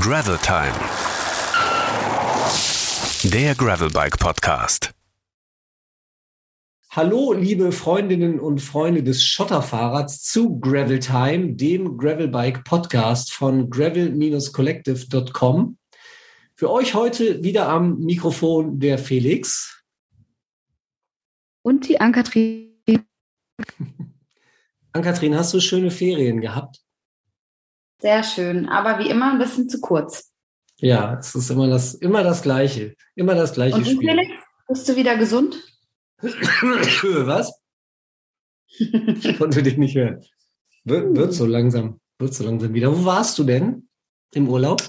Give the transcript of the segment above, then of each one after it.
Gravel Time. Der Gravelbike Podcast. Hallo, liebe Freundinnen und Freunde des Schotterfahrrads zu Gravel Time, dem Gravelbike Podcast von gravel-collective.com. Für euch heute wieder am Mikrofon der Felix. Und die Ankatrin. Ankatrin, hast du schöne Ferien gehabt? Sehr schön, aber wie immer ein bisschen zu kurz. Ja, es ist immer das, immer das Gleiche. Immer das gleiche Und du, Spiel. Felix, bist du wieder gesund? Was? Ich konnte dich nicht hören. Wird, wird so langsam, wird so langsam wieder. Wo warst du denn im Urlaub?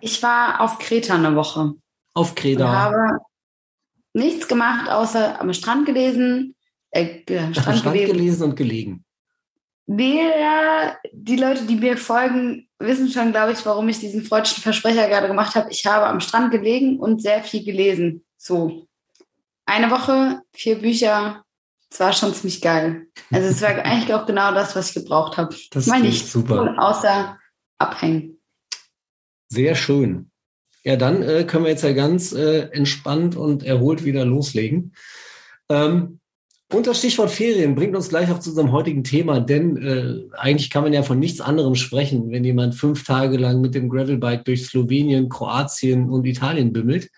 Ich war auf Kreta eine Woche. Auf Kreta. habe nichts gemacht, außer am Strand gelesen. Äh, Am Strand gewesen. gelesen und gelegen. Ja, die Leute, die mir folgen, wissen schon, glaube ich, warum ich diesen freudschen Versprecher gerade gemacht habe. Ich habe am Strand gelegen und sehr viel gelesen. So. Eine Woche, vier Bücher. Es war schon ziemlich geil. Also es war eigentlich auch genau das, was ich gebraucht habe. Das Mal klingt nicht super. außer abhängen. Sehr schön. Ja, dann äh, können wir jetzt ja ganz äh, entspannt und erholt wieder loslegen. Ähm, und das Stichwort Ferien bringt uns gleich auch zu unserem heutigen Thema, denn äh, eigentlich kann man ja von nichts anderem sprechen, wenn jemand fünf Tage lang mit dem Gravelbike durch Slowenien, Kroatien und Italien bimmelt.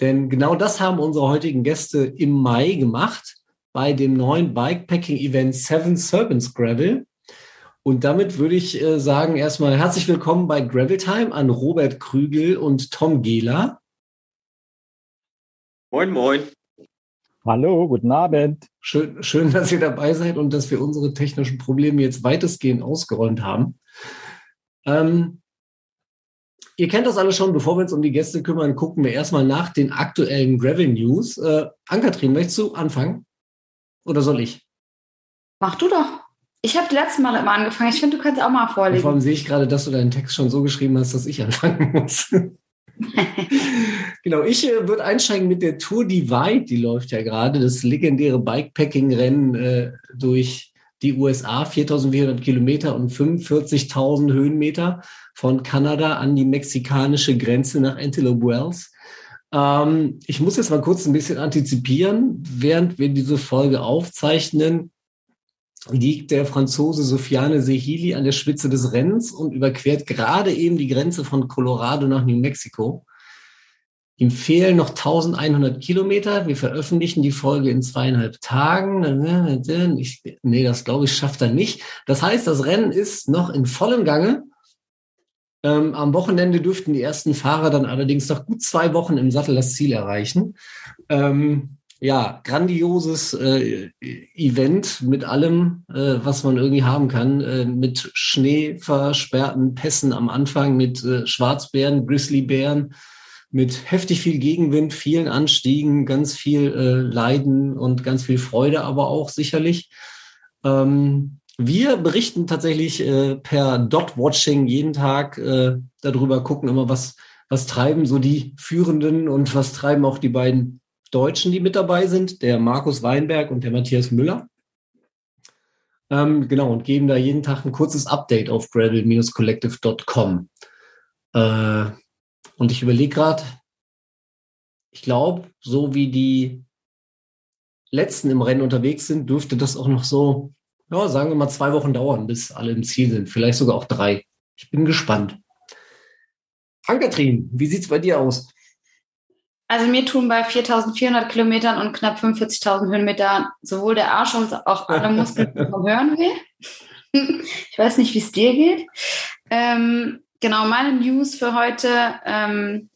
Denn genau das haben unsere heutigen Gäste im Mai gemacht bei dem neuen Bikepacking-Event Seven Serpents Gravel. Und damit würde ich äh, sagen, erstmal herzlich willkommen bei Gravel Time an Robert Krügel und Tom Gehler. Moin, moin. Hallo, guten Abend. Schön, schön, dass ihr dabei seid und dass wir unsere technischen Probleme jetzt weitestgehend ausgeräumt haben. Ähm, ihr kennt das alle schon, bevor wir uns um die Gäste kümmern, gucken wir erstmal nach den aktuellen Gravel News. Äh, Ankatrin, möchtest du anfangen? Oder soll ich? Mach du doch. Ich habe letztes Mal immer angefangen. Ich finde, du kannst auch mal Vor allem sehe ich gerade, dass du deinen Text schon so geschrieben hast, dass ich anfangen muss. genau, ich äh, würde einsteigen mit der Tour Divide, die läuft ja gerade, das legendäre Bikepacking-Rennen äh, durch die USA, 4400 Kilometer und 45.000 Höhenmeter von Kanada an die mexikanische Grenze nach Antelope Wells. Ähm, ich muss jetzt mal kurz ein bisschen antizipieren, während wir diese Folge aufzeichnen liegt der Franzose Sofiane Sehili an der Spitze des Rennens und überquert gerade eben die Grenze von Colorado nach New Mexico. Ihm fehlen noch 1100 Kilometer. Wir veröffentlichen die Folge in zweieinhalb Tagen. Ich, nee, das glaube ich schafft er nicht. Das heißt, das Rennen ist noch in vollem Gange. Ähm, am Wochenende dürften die ersten Fahrer dann allerdings noch gut zwei Wochen im Sattel das Ziel erreichen. Ähm, ja, grandioses äh, Event mit allem, äh, was man irgendwie haben kann, äh, mit schneeversperrten Pässen am Anfang, mit äh, Schwarzbären, Grizzlybären, mit heftig viel Gegenwind, vielen Anstiegen, ganz viel äh, Leiden und ganz viel Freude, aber auch sicherlich. Ähm, wir berichten tatsächlich äh, per Dot-Watching jeden Tag äh, darüber, gucken immer, was, was treiben so die Führenden und was treiben auch die beiden Deutschen, die mit dabei sind, der Markus Weinberg und der Matthias Müller. Ähm, genau, und geben da jeden Tag ein kurzes Update auf gravel-collective.com. Äh, und ich überlege gerade, ich glaube, so wie die letzten im Rennen unterwegs sind, dürfte das auch noch so, ja, sagen wir mal, zwei Wochen dauern, bis alle im Ziel sind. Vielleicht sogar auch drei. Ich bin gespannt. Ankatrin, wie sieht's bei dir aus? Also mir tun bei 4.400 Kilometern und knapp 45.000 Höhenmetern sowohl der Arsch als auch alle Muskeln vom Hören weh. Ich weiß nicht, wie es dir geht. Ähm, genau, meine News für heute. Ähm,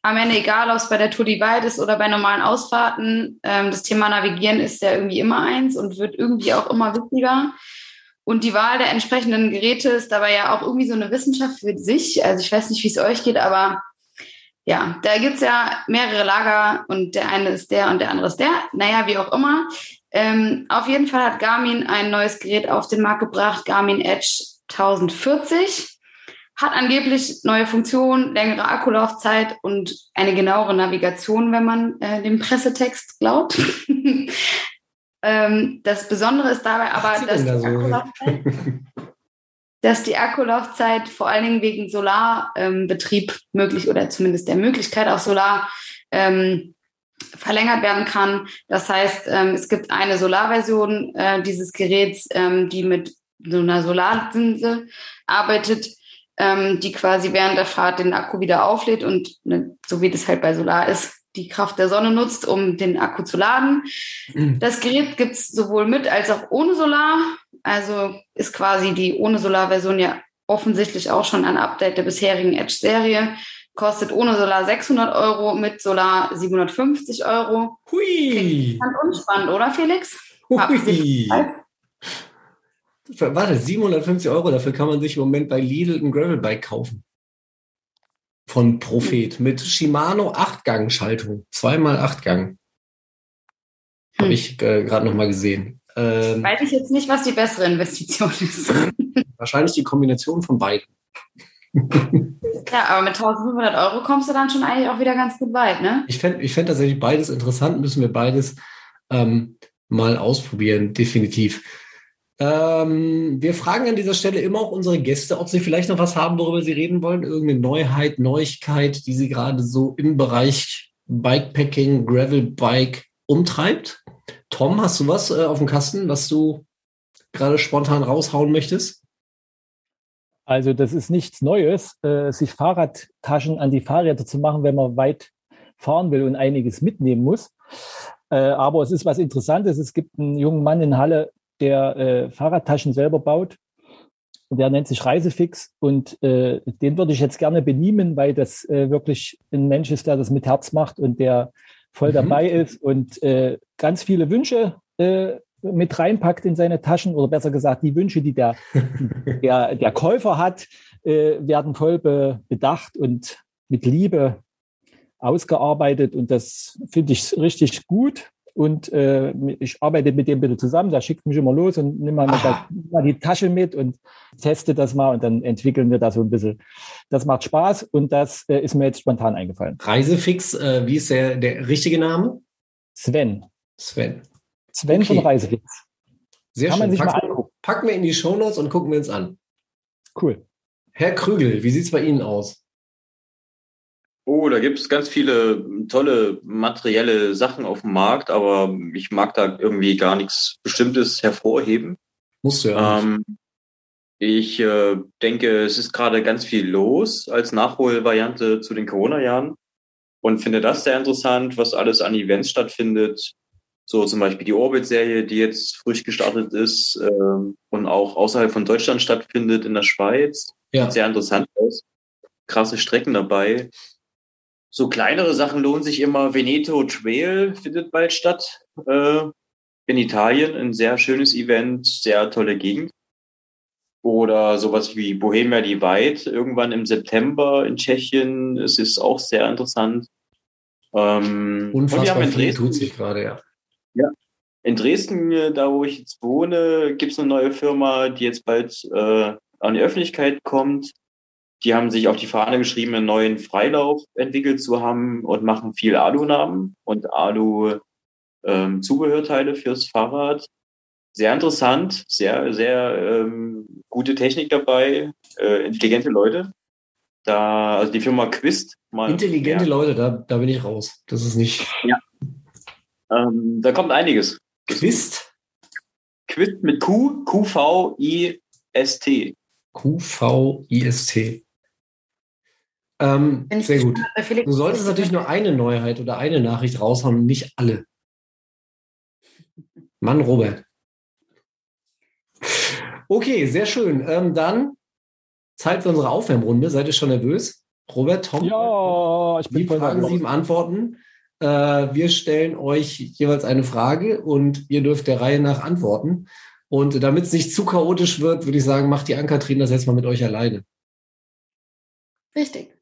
am Ende egal, ob es bei der Tour Divide ist oder bei normalen Ausfahrten. Ähm, das Thema Navigieren ist ja irgendwie immer eins und wird irgendwie auch immer wichtiger. Und die Wahl der entsprechenden Geräte ist dabei ja auch irgendwie so eine Wissenschaft für sich. Also ich weiß nicht, wie es euch geht, aber ja, da gibt's ja mehrere Lager und der eine ist der und der andere ist der. Naja, wie auch immer. Ähm, auf jeden Fall hat Garmin ein neues Gerät auf den Markt gebracht, Garmin Edge 1040. Hat angeblich neue Funktionen, längere Akkulaufzeit und eine genauere Navigation, wenn man äh, dem Pressetext glaubt. ähm, das Besondere ist dabei aber, dass die da so? Akkulaufzeit dass die Akkulaufzeit vor allen Dingen wegen Solarbetrieb ähm, möglich oder zumindest der Möglichkeit auf Solar ähm, verlängert werden kann. Das heißt, ähm, es gibt eine Solarversion äh, dieses Geräts, ähm, die mit so einer Solarlinse arbeitet, ähm, die quasi während der Fahrt den Akku wieder auflädt und ne, so wie das halt bei Solar ist, die Kraft der Sonne nutzt, um den Akku zu laden. Mhm. Das Gerät gibt es sowohl mit als auch ohne Solar. Also ist quasi die ohne Solar-Version ja offensichtlich auch schon ein Update der bisherigen Edge-Serie. Kostet ohne Solar 600 Euro, mit Solar 750 Euro. Hui! Ganz unspannend, oder Felix? Hui! Warte, 750 Euro, dafür kann man sich im Moment bei Lidl ein Gravelbike kaufen. Von Prophet mit Shimano 8-Gang-Schaltung. Zweimal 8-Gang. Habe hm. ich äh, gerade noch mal gesehen. Ähm, Weiß ich jetzt nicht, was die bessere Investition ist. wahrscheinlich die Kombination von beiden. ja, aber mit 1500 Euro kommst du dann schon eigentlich auch wieder ganz gut weit, ne? Ich fände ich fänd tatsächlich beides interessant, müssen wir beides ähm, mal ausprobieren, definitiv. Ähm, wir fragen an dieser Stelle immer auch unsere Gäste, ob sie vielleicht noch was haben, worüber sie reden wollen. Irgendeine Neuheit, Neuigkeit, die sie gerade so im Bereich Bikepacking, Gravelbike umtreibt. Tom, hast du was äh, auf dem Kasten, was du gerade spontan raushauen möchtest? Also das ist nichts Neues, äh, sich Fahrradtaschen an die Fahrräder zu machen, wenn man weit fahren will und einiges mitnehmen muss. Äh, aber es ist was Interessantes. Es gibt einen jungen Mann in Halle, der äh, Fahrradtaschen selber baut. Der nennt sich Reisefix und äh, den würde ich jetzt gerne benehmen, weil das äh, wirklich ein Mensch ist, der das mit Herz macht und der voll mhm. dabei ist und äh, ganz viele Wünsche äh, mit reinpackt in seine Taschen oder besser gesagt, die Wünsche, die der, der, der Käufer hat, äh, werden voll be, bedacht und mit Liebe ausgearbeitet und das finde ich richtig gut und äh, ich arbeite mit dem bitte zusammen, der schickt mich immer los und nimm mal, das, mal, die Tasche mit und teste das mal und dann entwickeln wir da so ein bisschen. Das macht Spaß und das äh, ist mir jetzt spontan eingefallen. Reisefix, äh, wie ist der, der richtige Name? Sven. Sven. Sven okay. von Reisefix. Sehr Kann schön. man sich packen, mal angucken. Packen wir in die Shownotes und gucken wir uns an. Cool. Herr Krügel, wie sieht's bei Ihnen aus? Oh, da gibt es ganz viele tolle materielle Sachen auf dem Markt, aber ich mag da irgendwie gar nichts Bestimmtes hervorheben. Musst du ja. Ähm, ich äh, denke, es ist gerade ganz viel los als Nachholvariante zu den Corona-Jahren und finde das sehr interessant, was alles an Events stattfindet. So zum Beispiel die Orbit-Serie, die jetzt frisch gestartet ist äh, und auch außerhalb von Deutschland stattfindet in der Schweiz. Ja. Sehr interessant aus. Krasse Strecken dabei. So kleinere Sachen lohnen sich immer. Veneto Trail findet bald statt äh, in Italien. Ein sehr schönes Event, sehr tolle Gegend. Oder sowas wie Bohemia Divide irgendwann im September in Tschechien. Es ist auch sehr interessant. Ähm, Unfassbar und viel tut sich gerade, ja. Ja. In Dresden, äh, da wo ich jetzt wohne, gibt es eine neue Firma, die jetzt bald äh, an die Öffentlichkeit kommt. Die haben sich auf die Fahne geschrieben, einen neuen Freilauf entwickelt zu haben und machen viel Alu-Namen und Alu-Zubehörteile ähm, fürs Fahrrad. Sehr interessant, sehr, sehr ähm, gute Technik dabei, äh, intelligente Leute. Da, also die Firma Quist. Mal Intelligente mehr. Leute, da, da bin ich raus. Das ist nicht. Ja. Ähm, da kommt einiges. Quist? Quist mit Q, Q-V-I-S-T. Q-V-I-S-T. Ähm, sehr gut. Du solltest natürlich nur eine Neuheit oder eine Nachricht raushauen und nicht alle. Mann, Robert. Okay, sehr schön. Ähm, dann Zeit für unsere Aufwärmrunde. Seid ihr schon nervös? Robert, Tom? Ja, ich bin voll Fragen, sieben Antworten. Äh, wir stellen euch jeweils eine Frage und ihr dürft der Reihe nach antworten. Und damit es nicht zu chaotisch wird, würde ich sagen, macht die Ankatrin das jetzt mal mit euch alleine. Richtig.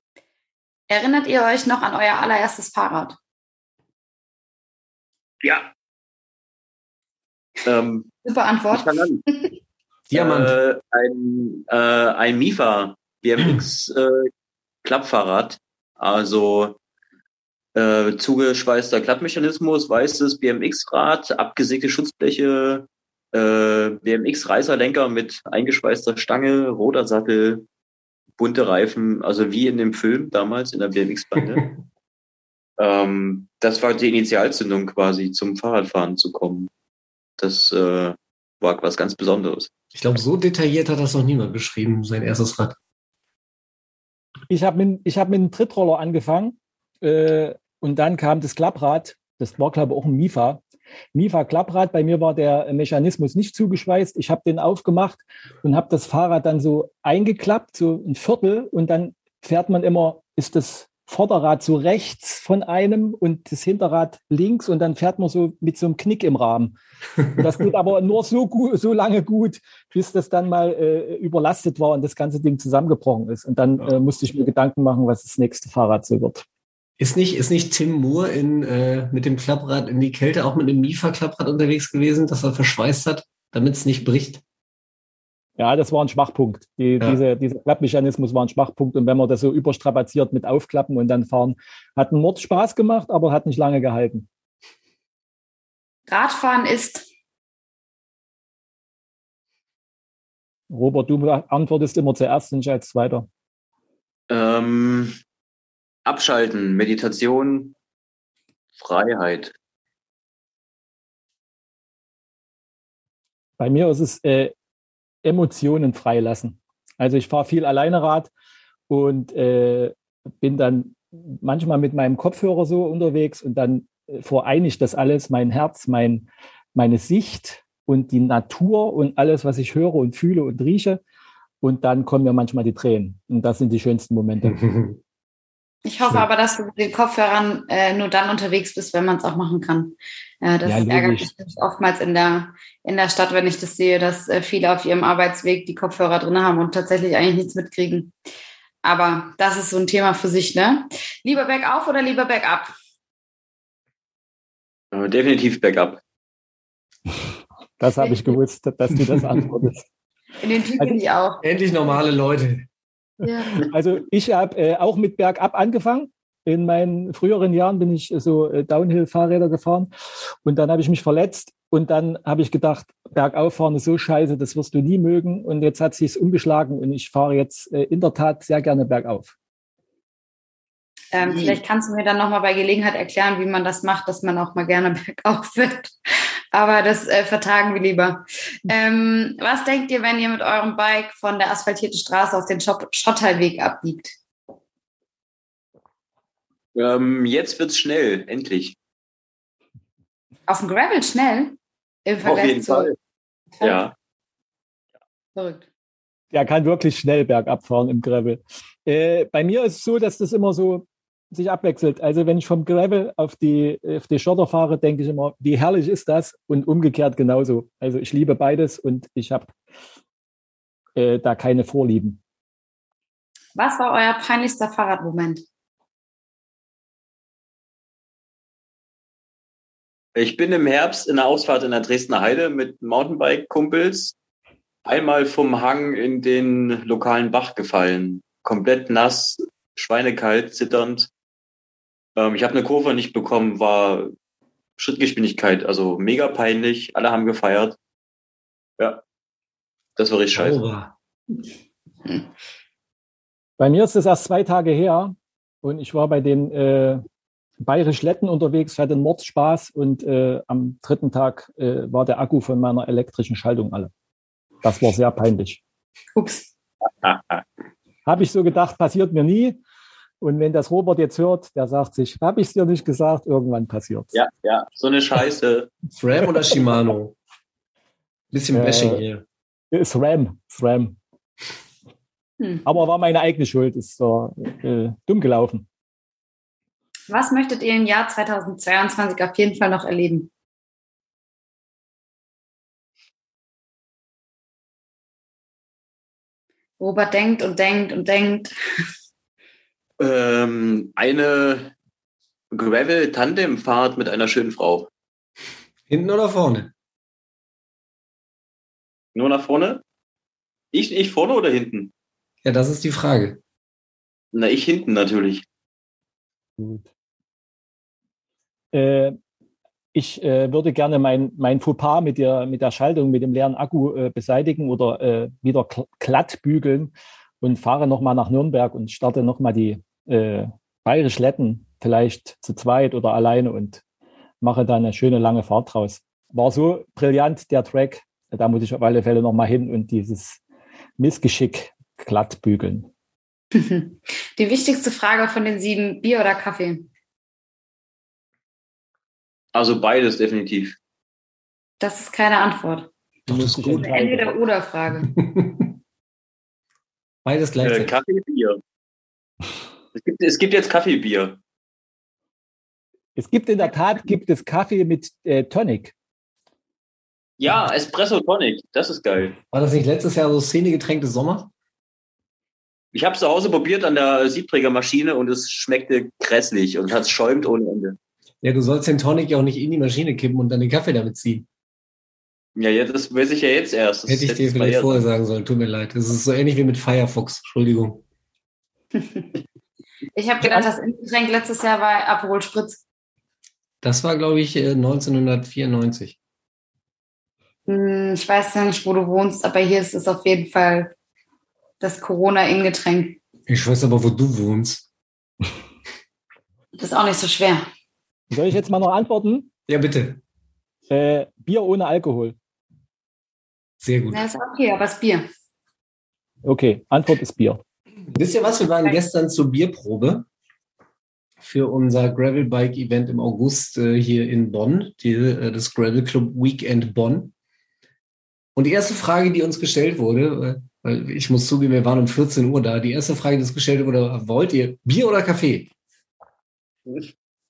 Erinnert ihr euch noch an euer allererstes Fahrrad? Ja. Ähm, Super Antwort. Diamant. Äh, ein, äh, ein Mifa BMX äh, Klappfahrrad. Also äh, zugeschweißter Klappmechanismus, weißes BMX-Rad, abgesägte Schutzbleche, Äh, BMX Reiserlenker mit eingeschweißter Stange, roter Sattel, bunte Reifen, also wie in dem Film damals in der BMX-Bande. ähm, das war die Initialzündung quasi zum Fahrradfahren zu kommen. Das äh, war was ganz Besonderes. Ich glaube, so detailliert hat das noch niemand beschrieben, sein erstes Rad. Ich habe mit, ich hab mit einem Trittroller angefangen äh, und dann kam das Klapprad. Das war, glaube ich, auch ein Mifa. Mifa Klapprad. Bei mir war der Mechanismus nicht zugeschweißt. Ich habe den aufgemacht und habe das Fahrrad dann so eingeklappt, so ein Viertel. Und dann fährt man immer, ist das Vorderrad so rechts von einem und das Hinterrad links und dann fährt man so mit so einem Knick im Rahmen. Und das geht aber nur so, gut, so lange gut, bis das dann mal äh, überlastet war und das ganze Ding zusammengebrochen ist. Und dann äh, musste ich mir Gedanken machen, was das nächste Fahrrad so wird. Ist nicht, ist nicht Tim Moore in, äh, mit dem Klapprad in die Kälte auch mit dem Mifa-Klapprad unterwegs gewesen, das er verschweißt hat, damit es nicht bricht? Ja, das war ein Schwachpunkt. Die, ja. diese, dieser Klappmechanismus war ein Schwachpunkt. Und wenn man das so überstrapaziert mit Aufklappen und dann fahren, hat einen Mord Spaß gemacht, aber hat nicht lange gehalten. Radfahren ist. Robert, du antwortest immer zuerst und ich als Zweiter. Ähm, abschalten, Meditation, Freiheit. Bei mir ist es äh, Emotionen freilassen. Also ich fahre viel alleine Rad und äh, bin dann manchmal mit meinem Kopfhörer so unterwegs und dann äh, vereine ich das alles, mein Herz, mein, meine Sicht und die Natur und alles, was ich höre und fühle und rieche. Und dann kommen mir manchmal die Tränen. Und das sind die schönsten Momente. Ich hoffe aber, dass du mit den Kopfhörern äh, nur dann unterwegs bist, wenn man es auch machen kann. Äh, das ja, ärgert mich oftmals in der, in der Stadt, wenn ich das sehe, dass äh, viele auf ihrem Arbeitsweg die Kopfhörer drin haben und tatsächlich eigentlich nichts mitkriegen. Aber das ist so ein Thema für sich, ne? Lieber bergauf oder lieber bergab? Äh, definitiv bergab. Das habe ich gewusst, dass du das antwortest. In den Typen also, auch. Endlich normale Leute. Ja. Also ich habe äh, auch mit Bergab angefangen. In meinen früheren Jahren bin ich so äh, Downhill-Fahrräder gefahren und dann habe ich mich verletzt und dann habe ich gedacht, bergauf fahren ist so scheiße, das wirst du nie mögen und jetzt hat sich's umgeschlagen und ich fahre jetzt äh, in der Tat sehr gerne bergauf. Ähm, vielleicht kannst du mir dann nochmal bei Gelegenheit erklären, wie man das macht, dass man auch mal gerne bergauf wird. Aber das äh, vertagen wir lieber. Ähm, was denkt ihr, wenn ihr mit eurem Bike von der asphaltierten Straße auf den Schotterweg abbiegt? Ähm, jetzt wird's schnell, endlich. Auf dem Gravel schnell? Im Vergleich auf jeden zu Fall. Ja. Verrückt. Der kann wirklich schnell bergab fahren im Gravel. Äh, bei mir ist es so, dass das immer so sich abwechselt. Also wenn ich vom Gravel auf die, auf die Schotter fahre, denke ich immer, wie herrlich ist das? Und umgekehrt genauso. Also ich liebe beides und ich habe äh, da keine Vorlieben. Was war euer peinlichster Fahrradmoment? Ich bin im Herbst in der Ausfahrt in der Dresdner Heide mit Mountainbike-Kumpels einmal vom Hang in den lokalen Bach gefallen. Komplett nass, schweinekalt, zitternd. Ähm, ich habe eine Kurve nicht bekommen, war Schrittgeschwindigkeit, also mega peinlich. Alle haben gefeiert. Ja, das war richtig scheiße. Bei mir ist es erst zwei Tage her und ich war bei den äh, Bayerisch Letten unterwegs, hatte einen Mordspaß und äh, am dritten Tag äh, war der Akku von meiner elektrischen Schaltung alle. Das war sehr peinlich. Ups. Habe ich so gedacht, passiert mir nie. Und wenn das Robert jetzt hört, der sagt sich, habe ich es dir nicht gesagt, irgendwann passiert Ja, ja, so eine Scheiße. SRAM oder Shimano? Bisschen äh, Bashing hier. SRAM, SRAM. Hm. Aber war meine eigene Schuld, ist so äh, dumm gelaufen. Was möchtet ihr im Jahr 2022 auf jeden Fall noch erleben? Robert denkt und denkt und denkt ähm, eine Gravel-Tandem-Fahrt mit einer schönen Frau. Hinten oder vorne? Nur nach vorne? Ich, ich vorne oder hinten? Ja, das ist die Frage. Na, ich hinten natürlich. Gut. Äh, ich äh, würde gerne mein, mein Fauxpas mit der, mit der Schaltung, mit dem leeren Akku äh, beseitigen oder äh, wieder glatt bügeln und fahre nochmal nach Nürnberg und starte nochmal die äh, Bayerisch Letten, vielleicht zu zweit oder alleine und mache da eine schöne lange Fahrt draus. War so brillant, der Track. Da muss ich auf alle Fälle nochmal hin und dieses Missgeschick glatt bügeln. Die wichtigste Frage von den sieben, Bier oder Kaffee? Also beides definitiv. Das ist keine Antwort. Musst das ist eine Entweder-Oder-Frage. beides Äh, gleichzeitig. Kaffee, Bier. Es gibt, es gibt jetzt Kaffeebier. Es gibt in der Tat gibt es Kaffee mit äh, Tonic. Ja, Espresso Tonic, das ist geil. War das nicht letztes Jahr so Szenegetränk des Sommers? Ich habe es zu Hause probiert an der Siebträgermaschine und es schmeckte grässlich und es schäumt ohne Ende. Ja, du sollst den Tonic ja auch nicht in die Maschine kippen und dann den Kaffee damit ziehen. Ja, ja das weiß ich ja jetzt erst. Das Hätte ich dir vielleicht vorher sagen sollen. Tut mir leid. Das ist so ähnlich wie mit Firefox. Entschuldigung. Ich habe gedacht, das Getränk letztes Jahr war Aperol Spritz. Das war, glaube ich, äh, 1994. Hm, Ich weiß ja nicht, wo du wohnst, aber hier ist es auf jeden Fall das Corona-In-Getränk. Ich weiß aber, wo du wohnst. Das ist auch nicht so schwer. Soll ich jetzt mal noch antworten? Ja, bitte. Äh, Bier ohne Alkohol. Sehr gut. Ja, ist okay, aber es ist Bier. Okay, Antwort ist Bier. Wisst ihr was? Wir waren gestern zur Bierprobe für unser Gravelbike-Event im August äh, hier in Bonn, die, äh, das Gravel Club Weekend Bonn. Und die erste Frage, die uns gestellt wurde, äh, weil ich muss zugeben, wir waren um 14 Uhr da, die erste Frage, die uns gestellt wurde, wollt ihr Bier oder Kaffee?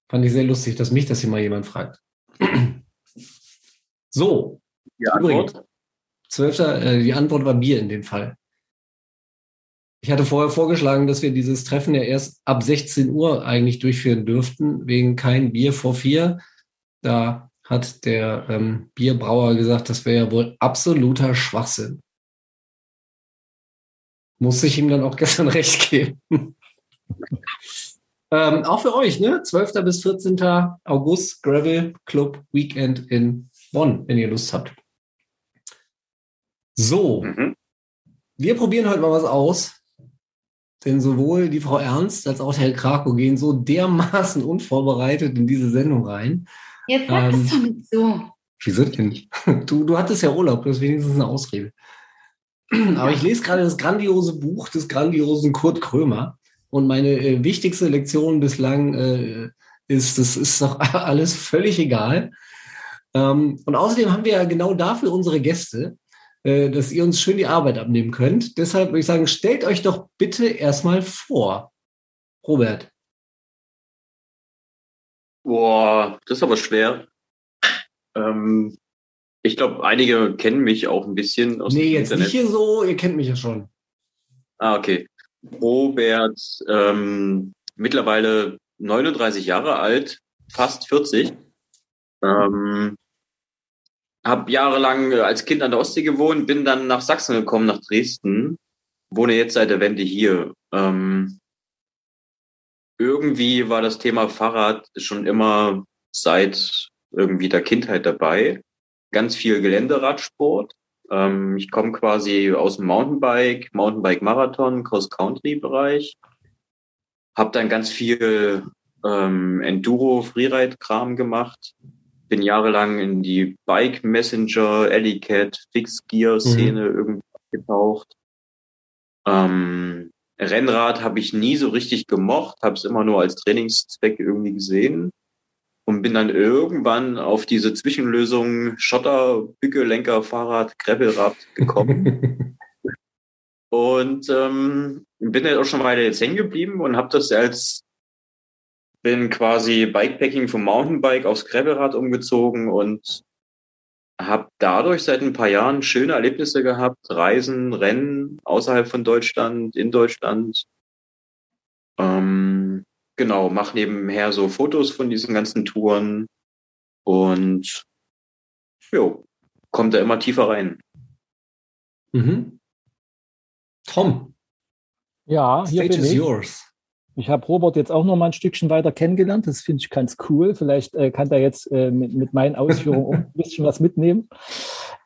Fand ich sehr lustig, dass mich das hier mal jemand fragt. So, Die Antwort? Zwölfter, äh, die Antwort war Bier in dem Fall. Ich hatte vorher vorgeschlagen, dass wir dieses Treffen ja erst ab 16 Uhr eigentlich durchführen dürften, wegen kein Bier vor vier. Da hat der ähm, Bierbrauer gesagt, das wäre ja wohl absoluter Schwachsinn. Muss ich ihm dann auch gestern recht geben. ähm, auch für euch, ne? 12. bis 14. August Gravel Club Weekend in Bonn, wenn ihr Lust habt. So, Mhm. wir probieren heute mal was aus. Denn sowohl die Frau Ernst als auch der Herr Krakow gehen so dermaßen unvorbereitet in diese Sendung rein. Jetzt sag Ähm, es doch nicht so. Wieso denn? Du, du hattest ja Urlaub, das ist wenigstens eine Ausrede. Aber ich lese gerade das grandiose Buch des grandiosen Kurt Krömer. Und meine äh, wichtigste Lektion bislang äh, ist, das ist doch alles völlig egal. Ähm, und außerdem haben wir ja genau dafür unsere Gäste, dass ihr uns schön die Arbeit abnehmen könnt. Deshalb würde ich sagen, stellt euch doch bitte erstmal vor. Robert. Boah, das ist aber schwer. Ähm, ich glaube, einige kennen mich auch ein bisschen aus Nee, jetzt Internet. nicht hier so, ihr kennt mich ja schon. Ah, okay. Robert, ähm, mittlerweile 39 Jahre alt, fast 40. Ähm, hab jahrelang äh, als Kind an der Ostsee gewohnt, bin dann nach Sachsen gekommen, nach Dresden. Wohne jetzt seit der Wende hier. Ähm, irgendwie war das Thema Fahrrad schon immer seit irgendwie der Kindheit dabei. Ganz viel Geländeradsport. Ähm, ich komme quasi aus dem Mountainbike, Mountainbike-Marathon, Cross-Country-Bereich. Hab dann ganz viel ähm, Enduro-Freeride-Kram gemacht. Bin jahrelang in die Bike-Messenger, Ellicat, Fixed-Gear-Szene irgendwie getaucht. Ähm, Rennrad habe ich nie so richtig gemocht, habe es immer nur als Trainingszweck irgendwie gesehen und bin dann irgendwann auf diese Zwischenlösung Schotter, Bücke, Lenker, Fahrrad, Gravelrad gekommen und ähm, bin halt auch schon weiter jetzt hängen geblieben und habe das als bin quasi Bikepacking vom Mountainbike aufs Gravelrad umgezogen und habe dadurch seit ein paar Jahren schöne Erlebnisse gehabt, Reisen, Rennen außerhalb von Deutschland, in Deutschland. Ähm, genau, mache nebenher so Fotos von diesen ganzen Touren und jo, kommt da immer tiefer rein. Mhm. Tom, Ja, hier stage bin is ich. yours. Ich habe Robert jetzt auch noch mal ein Stückchen weiter kennengelernt. Das finde ich ganz cool. Vielleicht äh, kann er jetzt äh, mit, mit, meinen Ausführungen auch ein bisschen was mitnehmen.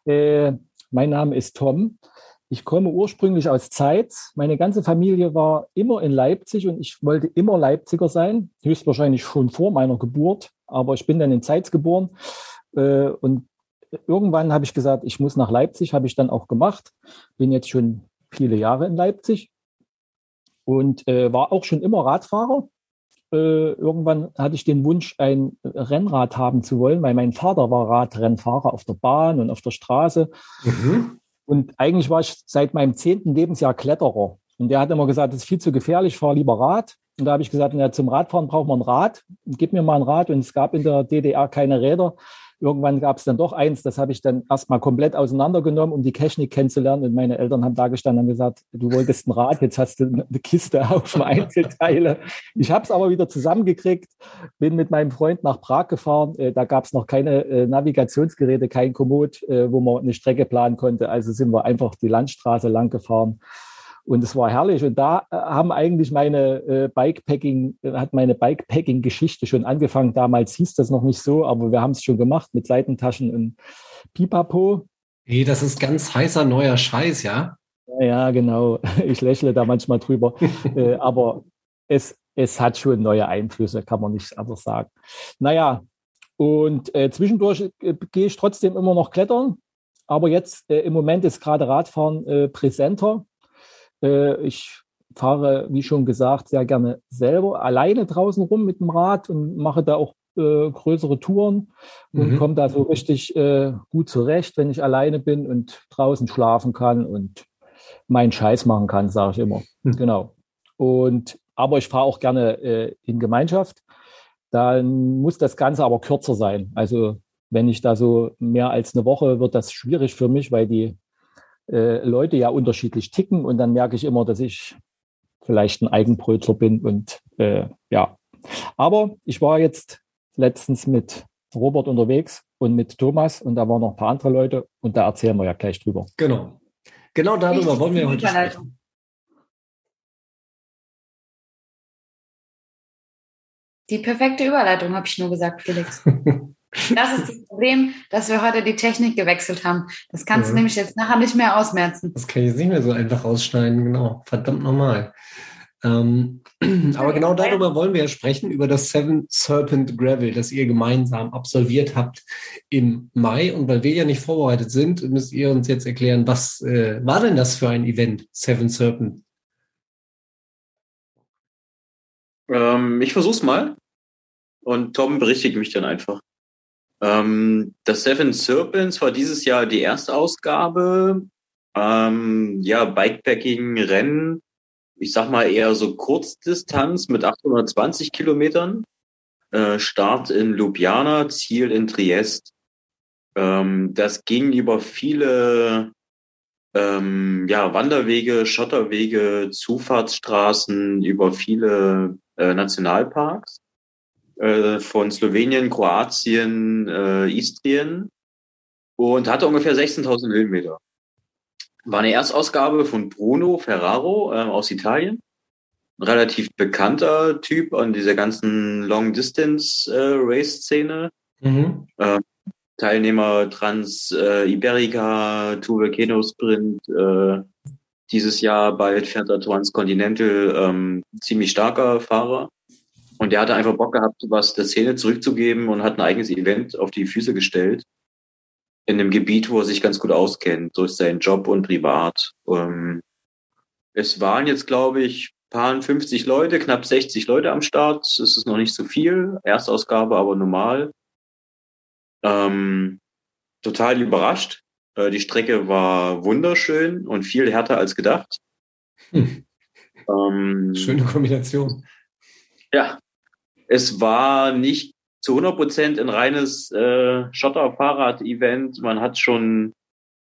Äh, mein Name ist Tom. Ich komme ursprünglich aus Zeitz. Meine ganze Familie war immer in Leipzig und ich wollte immer Leipziger sein, höchstwahrscheinlich schon vor meiner Geburt. Aber ich bin dann in Zeitz geboren äh, und irgendwann habe ich gesagt, ich muss nach Leipzig, habe ich dann auch gemacht. Bin jetzt schon viele Jahre in Leipzig und äh, war auch schon immer Radfahrer. Äh, irgendwann hatte ich den Wunsch, ein Rennrad haben zu wollen, weil mein Vater war Radrennfahrer auf der Bahn und auf der Straße. Mhm. Und eigentlich war ich seit meinem zehnten Lebensjahr Kletterer. Und der hat immer gesagt, das ist viel zu gefährlich, ich fahre lieber Rad. Und da habe ich gesagt, ja, zum Radfahren braucht man ein Rad. Gib mir mal ein Rad. Und es gab in der DDR keine Räder. Irgendwann gab es dann doch eins, das habe ich dann erstmal komplett auseinandergenommen, um die Technik kennenzulernen. Und meine Eltern haben da gestanden und gesagt, du wolltest ein Rad, jetzt hast du eine Kiste auf Einzelteile. Ich habe es aber wieder zusammengekriegt, bin mit meinem Freund nach Prag gefahren. Äh, da gab es noch keine äh, Navigationsgeräte, kein Komoot, äh, wo man eine Strecke planen konnte. Also sind wir einfach die Landstraße lang gefahren und es war herrlich. Und da äh, haben eigentlich meine äh, Bikepacking, äh, hat meine Bikepacking-Geschichte schon angefangen. Damals hieß das noch nicht so, aber wir haben es schon gemacht mit Seitentaschen und Pipapo. Hey, das ist ganz heißer neuer Scheiß, ja? Ja, genau. Ich lächle da manchmal drüber. äh, aber es, es hat schon neue Einflüsse, kann man nicht anders sagen. Naja, und äh, zwischendurch äh, gehe ich trotzdem immer noch klettern. Aber jetzt äh, im Moment ist gerade Radfahren äh, präsenter. Äh, ich fahre, wie schon gesagt, sehr gerne selber alleine draußen rum mit dem Rad und mache da auch äh, größere Touren und mhm. komme da so richtig äh, gut zurecht, wenn ich alleine bin und draußen schlafen kann und meinen Scheiß machen kann, sage ich immer. Mhm. Genau. Und aber ich fahre auch gerne äh, in Gemeinschaft. Dann muss das Ganze aber kürzer sein. Also wenn ich da so mehr als eine Woche, wird das schwierig für mich, weil die äh, Leute ja unterschiedlich ticken und dann merke ich immer, dass ich vielleicht ein Eigenbrötler bin und äh, ja. Aber ich war jetzt letztens mit Robert unterwegs und mit Thomas und da waren noch ein paar andere Leute und da erzählen wir ja gleich drüber. Genau. Genau darüber Richtig wollen wir heute sprechen. Die perfekte Überleitung, habe ich nur gesagt, Felix. Das ist das Problem, dass wir heute die Technik gewechselt haben. Das kannst ja. du nämlich jetzt nachher nicht mehr ausmerzen. Das kann ich jetzt nicht mehr so einfach ausschneiden, genau. Verdammt normal. Ähm, aber genau darüber wollen wir ja sprechen, über das Seven Serpent Gravel, das ihr gemeinsam absolviert habt im Mai. Und weil wir ja nicht vorbereitet sind, müsst ihr uns jetzt erklären, was äh, war denn das für ein Event, Seven Serpent? Ähm, ich versuch's mal. Und Tom berichtigt mich dann einfach. Ähm, das Seven Serpents war dieses Jahr die erste Ausgabe. Ähm, ja, Bikepacking, Rennen. Ich sag mal eher so Kurzdistanz mit 820 Kilometern. Äh, Start in Ljubljana, Ziel in Triest. Ähm, das ging über viele ähm, ja, Wanderwege, Schotterwege, Zufahrtsstraßen, über viele äh, Nationalparks äh, von Slowenien, Kroatien, äh, Istrien und hatte ungefähr 16.000 Höhenmeter. War eine Erstausgabe von Bruno Ferraro äh, aus Italien. Ein relativ bekannter Typ an dieser ganzen Long-Distance-Race-Szene. Äh, mhm. äh, Teilnehmer Trans äh, Iberica, Tour Volcano Sprint, dieses Jahr bald fährt er Transcontinental, ähm, ziemlich starker Fahrer. Und der hatte einfach Bock gehabt, was der Szene zurückzugeben und hat ein eigenes Event auf die Füße gestellt. In einem Gebiet, wo er sich ganz gut auskennt, durch seinen Job und privat. Ähm, es waren jetzt, glaube ich, paar 50 Leute, knapp 60 Leute am Start. Es ist noch nicht so viel. Erstausgabe, aber normal. Ähm, total überrascht. Äh, die Strecke war wunderschön und viel härter als gedacht. Hm. Ähm, Schöne Kombination. Ja, es war nicht zu 100 Prozent ein reines äh, Schotter-Fahrrad-Event. Man hat schon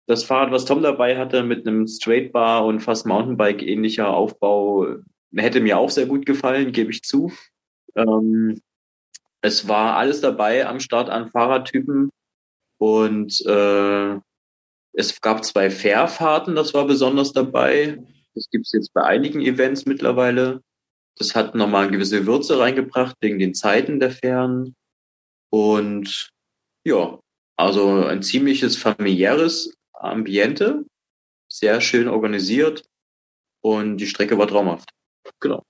das Fahrrad, was Tom dabei hatte, mit einem Straight Bar und fast Mountainbike ähnlicher Aufbau, hätte mir auch sehr gut gefallen, gebe ich zu. Ähm, es war alles dabei am Start an Fahrradtypen und äh, es gab zwei Fährfahrten, das war besonders dabei. Das gibt es jetzt bei einigen Events mittlerweile. Das hat nochmal gewisse Würze reingebracht wegen den Zeiten der Fähren. Und ja, also ein ziemliches familiäres Ambiente, sehr schön organisiert und die Strecke war traumhaft. Genau.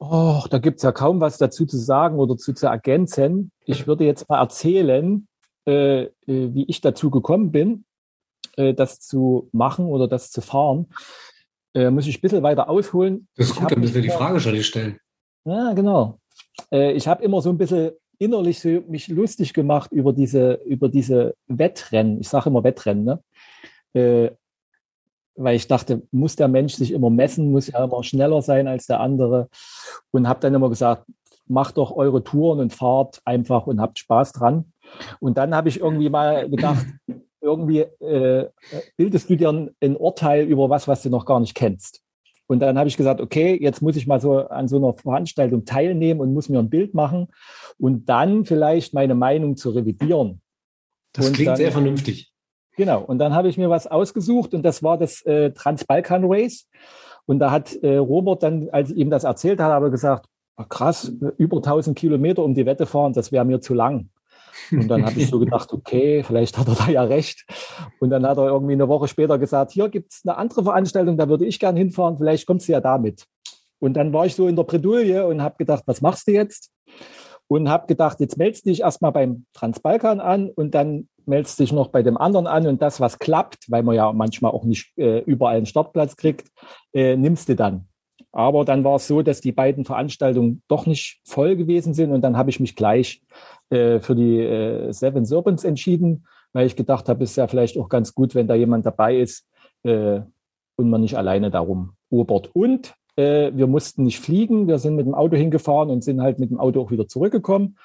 Oh, da gibt's ja kaum was dazu zu sagen oder zu, zu ergänzen. Ich würde jetzt mal erzählen, äh, äh, wie ich dazu gekommen bin, äh, das zu machen oder das zu fahren. Äh, muss ich ein bisschen weiter ausholen. Das ist gut, dann müssen wir die Frage schon nicht stellen. Ja, genau. Äh, ich habe immer so ein bisschen innerlich so mich lustig gemacht über diese, über diese Wettrennen. Ich sage immer Wettrennen, ne? Äh, weil ich dachte, muss der Mensch sich immer messen, muss ja immer schneller sein als der andere. Und habe dann immer gesagt, macht doch eure Touren und fahrt einfach und habt Spaß dran. Und dann habe ich irgendwie mal gedacht, irgendwie äh, bildest du dir ein, Urteil über was, was du noch gar nicht kennst. Und dann habe ich gesagt, okay, jetzt muss ich mal so an so einer Veranstaltung teilnehmen und muss mir ein Bild machen und dann vielleicht meine Meinung zu revidieren. Das Und klingt dann- sehr vernünftig. Genau. Und dann habe ich mir was ausgesucht und das war das äh, Transbalkan Race. Und da hat äh, Robert dann, als ich ihm das erzählt hat, aber gesagt, ah, krass, über 1000 Kilometer um die Wette fahren, das wäre mir zu lang. Und dann habe ich so gedacht, okay, vielleicht hat er da ja recht. Und dann hat er irgendwie eine Woche später gesagt, hier gibt's eine andere Veranstaltung, da würde ich gern hinfahren, vielleicht kommst du ja damit. Und dann war ich so in der Bredouille und habe gedacht, was machst du jetzt? Und habe gedacht, jetzt meldest du dich erstmal beim Transbalkan an und dann meldest dich noch bei dem anderen an und das, was klappt, weil man ja manchmal auch nicht äh, überall einen Startplatz kriegt, äh, nimmst du dann. Aber dann war es so, dass die beiden Veranstaltungen doch nicht voll gewesen sind und dann habe ich mich gleich äh, für die äh, Seven Serpents entschieden, weil ich gedacht habe, ist ja vielleicht auch ganz gut, wenn da jemand dabei ist äh, und man nicht alleine darum obert. Und äh, wir mussten nicht fliegen, wir sind mit dem Auto hingefahren und sind halt mit dem Auto auch wieder zurückgekommen.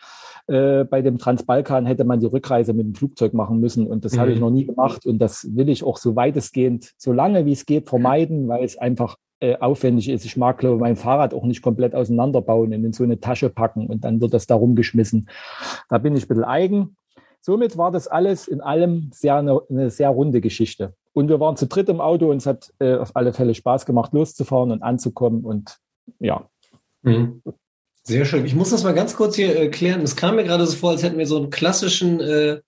Äh, bei dem Transbalkan hätte man die Rückreise mit dem Flugzeug machen müssen und das Mhm. habe ich noch nie gemacht und das will ich auch so weitestgehend, so lange wie es geht, vermeiden, weil es einfach äh, aufwendig ist. Ich mag, glaube ich, mein Fahrrad auch nicht komplett auseinanderbauen und in so eine Tasche packen und dann wird das da rumgeschmissen. Da bin ich ein bisschen eigen. Somit war das alles in allem sehr eine, eine sehr runde Geschichte. Und wir waren zu dritt im Auto und es hat äh, auf alle Fälle Spaß gemacht, loszufahren und anzukommen. Und ja, Mhm. Sehr schön. Ich muss das mal ganz kurz hier äh, klären. Es kam mir gerade so vor, als hätten wir so einen klassischen äh,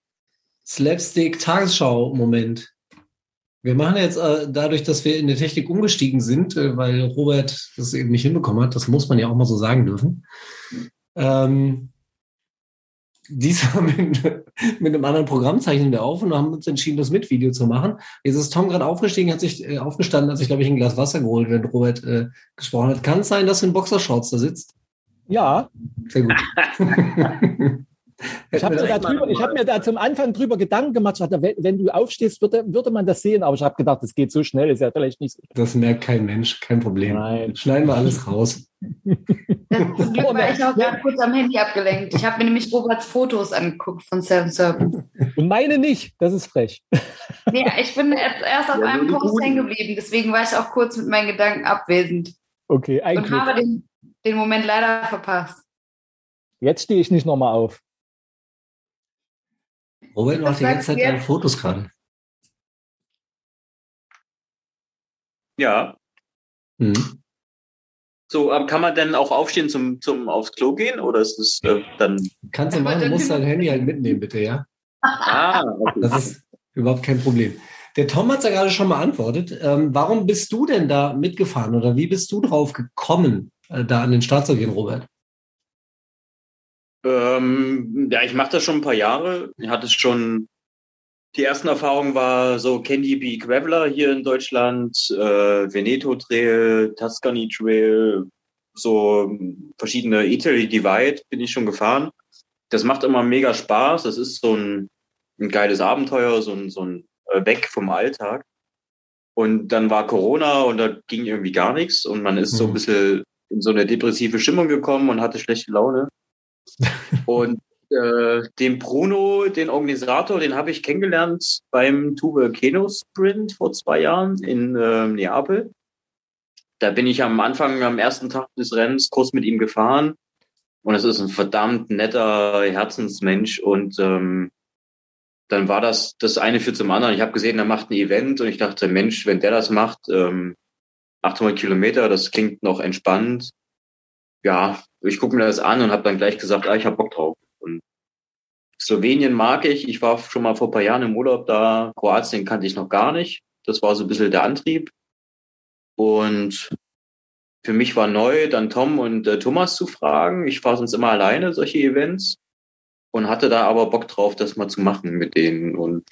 Slapstick-Tagesschau-Moment. Wir machen jetzt äh, dadurch, dass wir in der Technik umgestiegen sind, äh, weil Robert das eben nicht hinbekommen hat, das muss man ja auch mal so sagen dürfen. Ähm, diesmal mit, mit einem anderen Programm zeichnen wir auf und haben uns entschieden, das mit Video zu machen. Jetzt ist Tom gerade aufgestiegen, hat sich äh, aufgestanden, hat sich, glaube ich, ein Glas Wasser geholt, wenn Robert äh, gesprochen hat. Kann es sein, dass du in Boxershorts da sitzt? ja, Sehr gut. ich habe mir, da drüber- ich hab mir da zum Anfang drüber Gedanken gemacht. Ich dachte, wenn, du aufstehst, würde, würde man das sehen. Aber ich habe gedacht, das geht so schnell, ist ja vielleicht nicht so. Das merkt kein Mensch, kein Problem. Nein. Schneiden wir alles raus. Zum Glück war ich auch gerade kurz am Handy abgelenkt. Ich habe mir nämlich Roberts Fotos angeguckt von Seven Serpents. Und meine nicht. Das ist frech. Nee, ich bin erst auf Ja, einem Post hängen geblieben, deswegen war ich auch kurz mit meinen Gedanken abwesend Okay, ein und habe den, den Moment leider verpasst. Jetzt stehe ich nicht nochmal auf. Robert macht die ganze Zeit deine Fotos gerade. Ja. Mhm. So, aber kann man denn auch aufstehen zum, zum aufs Klo gehen oder ist es äh, dann. Kannst du machen, du musst dein Handy halt mitnehmen, bitte, ja? Ah, okay. Das ist überhaupt kein Problem. Der Tom hat es ja gerade schon beantwortet. Ähm, warum bist du denn da mitgefahren oder wie bist du drauf gekommen, äh, da an den Start zu gehen, Robert? Ähm, ja, ich mache das schon ein paar Jahre. Ich hatte schon, die ersten Erfahrungen war so Candy Bee Graveler hier in Deutschland, äh, Veneto Trail, Tuscany Trail, so verschiedene Italy Divide bin ich schon gefahren. Das macht immer mega Spaß. Das ist so ein, ein geiles Abenteuer, so ein, so ein äh, Weg vom Alltag. Und dann war Corona und da ging irgendwie gar nichts und man ist so ein Mhm. bisschen in so eine depressive Stimmung gekommen und hatte schlechte Laune. Und äh, den Bruno, den Organisator, den habe ich kennengelernt beim Tuve Keno Sprint vor zwei Jahren in äh, Neapel. Da bin ich am Anfang, am ersten Tag des Rennens kurz mit ihm gefahren. Und es ist ein verdammt netter Herzensmensch. Und ähm, dann war das das eine für zum anderen. Ich habe gesehen, er macht ein Event und ich dachte, Mensch, wenn der das macht, ähm, 800 Kilometer, das klingt noch entspannt. Ja, ich gucke mir das an und habe dann gleich gesagt, ah, ich habe Bock drauf. Und Slowenien mag ich. Ich war schon mal vor ein paar Jahren im Urlaub da. Kroatien kannte ich noch gar nicht. Das war so ein bisschen der Antrieb. Und für mich war neu, dann Tom und äh, Thomas zu fragen. Ich fahre sonst immer alleine solche Events und hatte da aber Bock drauf, das mal zu machen mit denen. Und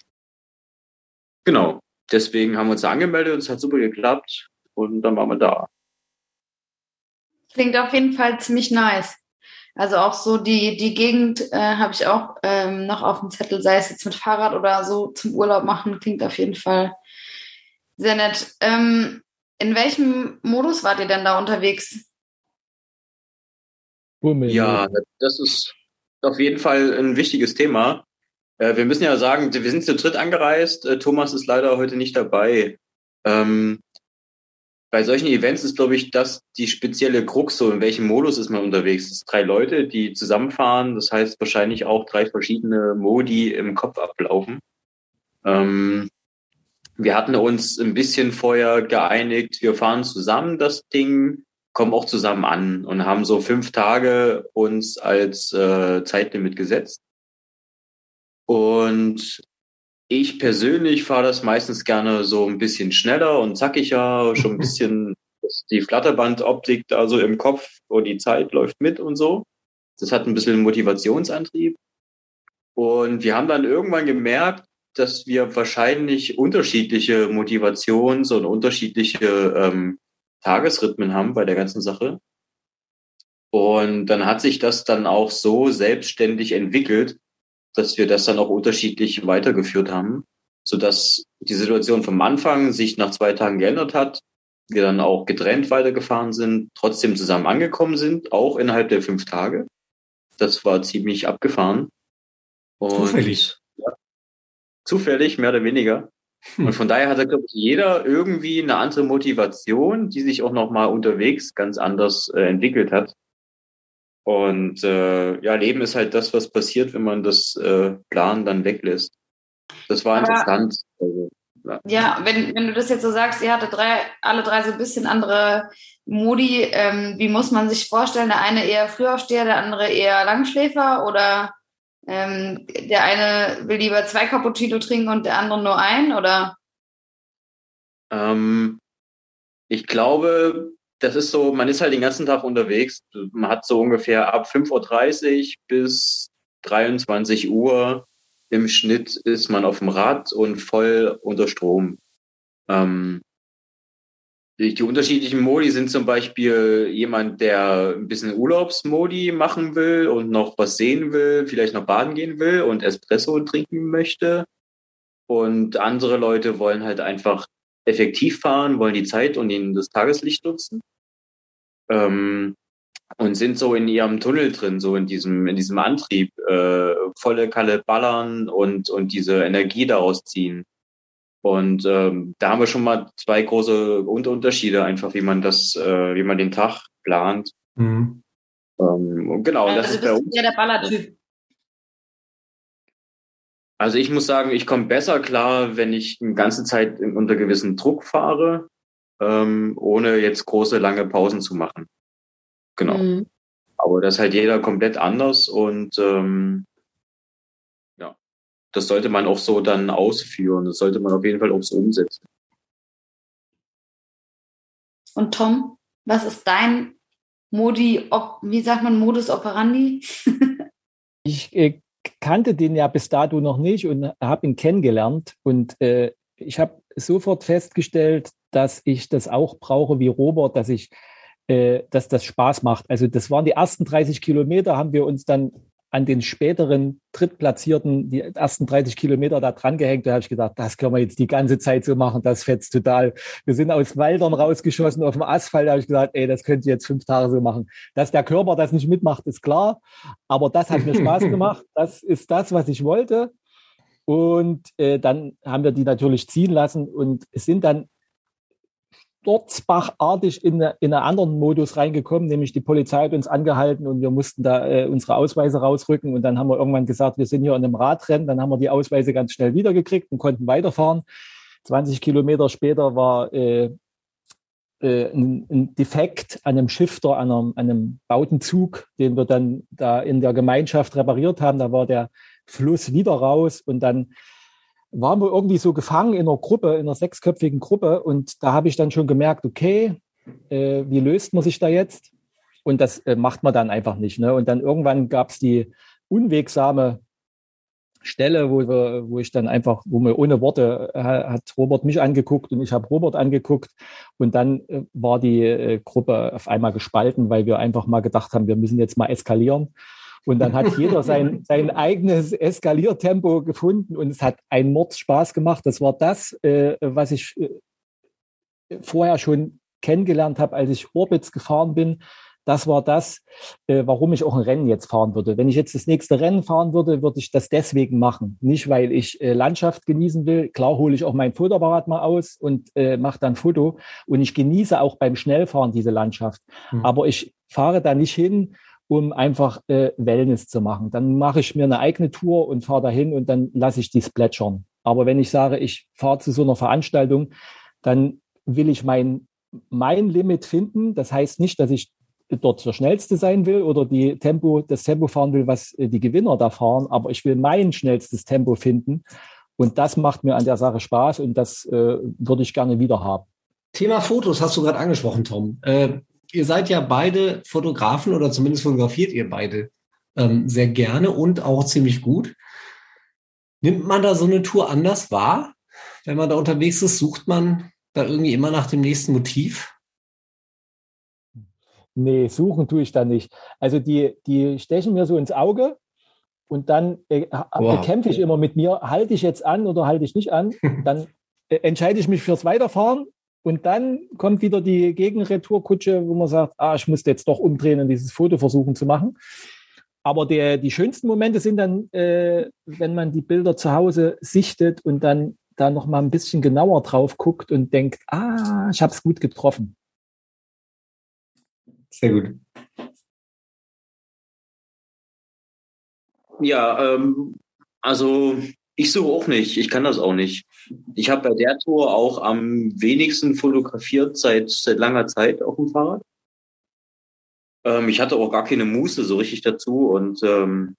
genau, deswegen haben wir uns da angemeldet und es hat super geklappt und dann waren wir da. Klingt auf jeden Fall ziemlich nice. Also auch so die, die Gegend äh, habe ich auch ähm, noch auf dem Zettel, sei es jetzt mit Fahrrad oder so zum Urlaub machen, klingt auf jeden Fall sehr nett. Ähm, in welchem Modus wart ihr denn da unterwegs? Ja, das ist auf jeden Fall ein wichtiges Thema. Äh, wir müssen ja sagen, wir sind zu dritt angereist. Äh, Thomas ist leider heute nicht dabei. Ähm, bei solchen Events ist, glaube ich, das die spezielle Krux, so in welchem Modus ist man unterwegs. Es drei Leute, die zusammenfahren. Das heißt wahrscheinlich auch drei verschiedene Modi im Kopf ablaufen. Ähm, wir hatten uns ein bisschen vorher geeinigt, wir fahren zusammen das Ding, kommen auch zusammen an und haben so fünf Tage uns als äh, Zeitlimit gesetzt. Und ich persönlich fahre das meistens gerne so ein bisschen schneller und zackiger, schon ein bisschen die Flatterbandoptik da so im Kopf und die Zeit läuft mit und so. Das hat ein bisschen Motivationsantrieb. Und wir haben dann irgendwann gemerkt, dass wir wahrscheinlich unterschiedliche Motivations- und unterschiedliche ähm, Tagesrhythmen haben bei der ganzen Sache. Und dann hat sich das dann auch so selbstständig entwickelt, dass wir das dann auch unterschiedlich weitergeführt haben, so dass die Situation vom Anfang sich nach zwei Tagen geändert hat, wir dann auch getrennt weitergefahren sind, trotzdem zusammen angekommen sind, auch innerhalb der fünf Tage. Das war ziemlich abgefahren. Und zufällig. Ja, zufällig, mehr oder weniger. Hm. Und von daher hat, glaube ich, jeder irgendwie eine andere Motivation, die sich auch nochmal unterwegs ganz anders äh, entwickelt hat. Und äh, ja, Leben ist halt das, was passiert, wenn man das äh, Plan dann weglässt. Das war interessant. Also, ja, ja wenn, wenn du das jetzt so sagst, ihr hattet drei, alle drei so ein bisschen andere Modi. Ähm, wie muss man sich vorstellen? Der eine eher Frühaufsteher, der andere eher Langschläfer oder ähm, der eine will lieber zwei Cappuccino trinken und der andere nur ein oder? Ähm, ich glaube, das ist so, man ist halt den ganzen Tag unterwegs. Man hat so ungefähr ab 5.30 Uhr bis 23 Uhr im Schnitt ist man auf dem Rad und voll unter Strom. Ähm, die, unterschiedlichen Modi sind zum Beispiel jemand, der ein bisschen Urlaubsmodi machen will und noch was sehen will, vielleicht noch baden gehen will und Espresso trinken möchte. Und andere Leute wollen halt einfach effektiv fahren, wollen die Zeit und ihnen das Tageslicht nutzen. Ähm, und sind so in ihrem Tunnel drin, so in diesem, in diesem Antrieb, äh, volle Kalle ballern und, und diese Energie daraus ziehen. Und ähm, da haben wir schon mal zwei große Unterschiede, einfach wie man das, äh, wie man den Tag plant. Mhm. Ähm, genau, also das ist bei uns. Ja der Ballertyp. Also ich muss sagen, ich komme besser klar, wenn ich eine ganze Zeit unter gewissen Druck fahre, ähm, ohne jetzt große, lange Pausen zu machen. Genau. Mhm. Aber das ist halt jeder komplett anders und ähm, ja, das sollte man auch so dann ausführen. Das sollte man auf jeden Fall auch so umsetzen. Und Tom, was ist dein Modi, wie sagt man, Modus operandi? ich äh, kannte den ja bis dato noch nicht und habe ihn kennengelernt. Und äh, ich habe sofort festgestellt, dass ich das auch brauche wie Robert, dass ich, äh, dass das Spaß macht. Also das waren die ersten 30 Kilometer, haben wir uns dann an den späteren Drittplatzierten die ersten 30 Kilometer da dran gehängt. Da habe ich gedacht, das können wir jetzt die ganze Zeit so machen, das fetzt total. Wir sind aus Wäldern rausgeschossen auf dem Asphalt. Da habe ich gesagt, ey, das könnt ihr jetzt fünf Tage so machen. Dass der Körper das nicht mitmacht, ist klar. Aber das hat mir Spaß gemacht. Das ist das, was ich wollte. Und äh, dann haben wir die natürlich ziehen lassen und es sind dann Sturzbachartig in, in einen anderen Modus reingekommen, nämlich die Polizei hat uns angehalten und wir mussten da äh, unsere Ausweise rausrücken und dann haben wir irgendwann gesagt, wir sind hier in einem Radrennen, dann haben wir die Ausweise ganz schnell wiedergekriegt und konnten weiterfahren. 20 Kilometer später war äh, äh, ein, ein, Defekt an einem Shifter, an einem, an einem Bautenzug, den wir dann da in der Gemeinschaft repariert haben. Da war der Fluss wieder raus und dann waren wir irgendwie so gefangen in einer Gruppe, in einer sechsköpfigen Gruppe und da habe ich dann schon gemerkt, okay, äh, wie löst man sich da jetzt? Und das äh, macht man dann einfach nicht. Ne? Und dann irgendwann gab es die unwegsame Stelle, wo, wir, wo ich dann einfach, wo mir ohne Worte äh, hat Robert mich angeguckt und ich habe Robert angeguckt und dann äh, war die äh, Gruppe auf einmal gespalten, weil wir einfach mal gedacht haben, wir müssen jetzt mal eskalieren. Und dann hat jeder sein, sein eigenes Eskaliertempo gefunden und es hat einen Mordspaß gemacht. Das war das, äh, was ich äh, vorher schon kennengelernt habe, als ich Orbits gefahren bin das war das, äh, warum ich auch ein Rennen jetzt fahren würde. Wenn ich jetzt das nächste Rennen fahren würde, würde ich das deswegen machen. Nicht, weil ich äh, Landschaft genießen will. Klar hole ich auch mein Fotoapparat mal aus und äh, mache dann Foto. Und ich genieße auch beim Schnellfahren diese Landschaft. Mhm. Aber ich fahre da nicht hin, um einfach äh, Wellness zu machen. Dann mache ich mir eine eigene Tour und fahre dahin und dann lasse ich die plätschern. Aber wenn ich sage, ich fahre zu so einer Veranstaltung, dann will ich mein, mein Limit finden. Das heißt nicht, dass ich dort der Schnellste sein will oder die Tempo, das Tempo fahren will, was äh, die Gewinner da fahren, aber ich will mein schnellstes Tempo finden. Und das macht mir an der Sache Spaß und das äh, würde ich gerne wieder haben. Thema Fotos hast du gerade angesprochen, Tom. Äh, ihr seid ja beide Fotografen oder zumindest fotografiert ihr beide ähm, sehr gerne und auch ziemlich gut. Nimmt man da so eine Tour anders wahr? Wenn man da unterwegs ist, sucht man da irgendwie immer nach dem nächsten Motiv? Nee, suchen tue ich da nicht. Also die, die stechen mir so ins Auge und dann äh, wow. kämpfe ich immer mit mir, halte ich jetzt an oder halte ich nicht an. Dann äh, entscheide ich mich fürs Weiterfahren und dann kommt wieder die Gegenretourkutsche, wo man sagt, ah, ich muss jetzt doch umdrehen und dieses Foto versuchen zu machen. Aber der, die schönsten Momente sind dann, äh, wenn man die Bilder zu Hause sichtet und dann da noch mal ein bisschen genauer drauf guckt und denkt, ah, ich habe es gut getroffen. Sehr gut. Ja, ähm, also ich suche auch nicht. Ich kann das auch nicht. Ich habe bei der Tour auch am wenigsten fotografiert seit, seit langer Zeit auf dem Fahrrad. Ähm, ich hatte auch gar keine Muße so richtig dazu und ähm,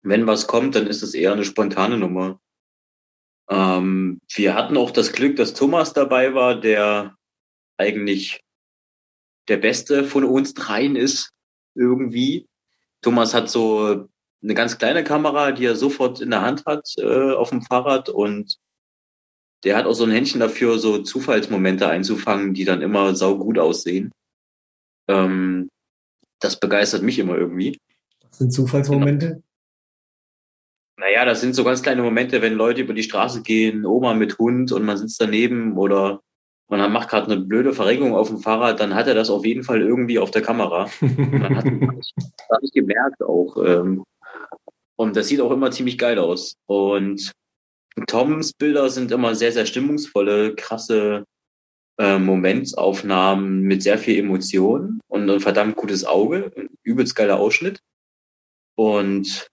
wenn was kommt, dann ist es eher eine spontane Nummer. Ähm, wir hatten auch das Glück, dass Thomas dabei war, der eigentlich der Beste von uns dreien ist irgendwie. Thomas hat so eine ganz kleine Kamera, die er sofort in der Hand hat äh, auf dem Fahrrad und der hat auch so ein Händchen dafür, so Zufallsmomente einzufangen, die dann immer sau gut aussehen. Ähm, das begeistert mich immer irgendwie. Was sind Zufallsmomente? Genau. Naja, das sind so ganz kleine Momente, wenn Leute über die Straße gehen, Oma mit Hund und man sitzt daneben oder dann macht gerade eine blöde Verrenkung auf dem Fahrrad, dann hat er das auf jeden Fall irgendwie auf der Kamera. Dann hat das gemerkt auch. Ähm, und das sieht auch immer ziemlich geil aus. Und Toms Bilder sind immer sehr, sehr stimmungsvolle, krasse äh, Momentsaufnahmen mit sehr viel Emotion und ein verdammt gutes Auge, ein übelst geiler Ausschnitt. Und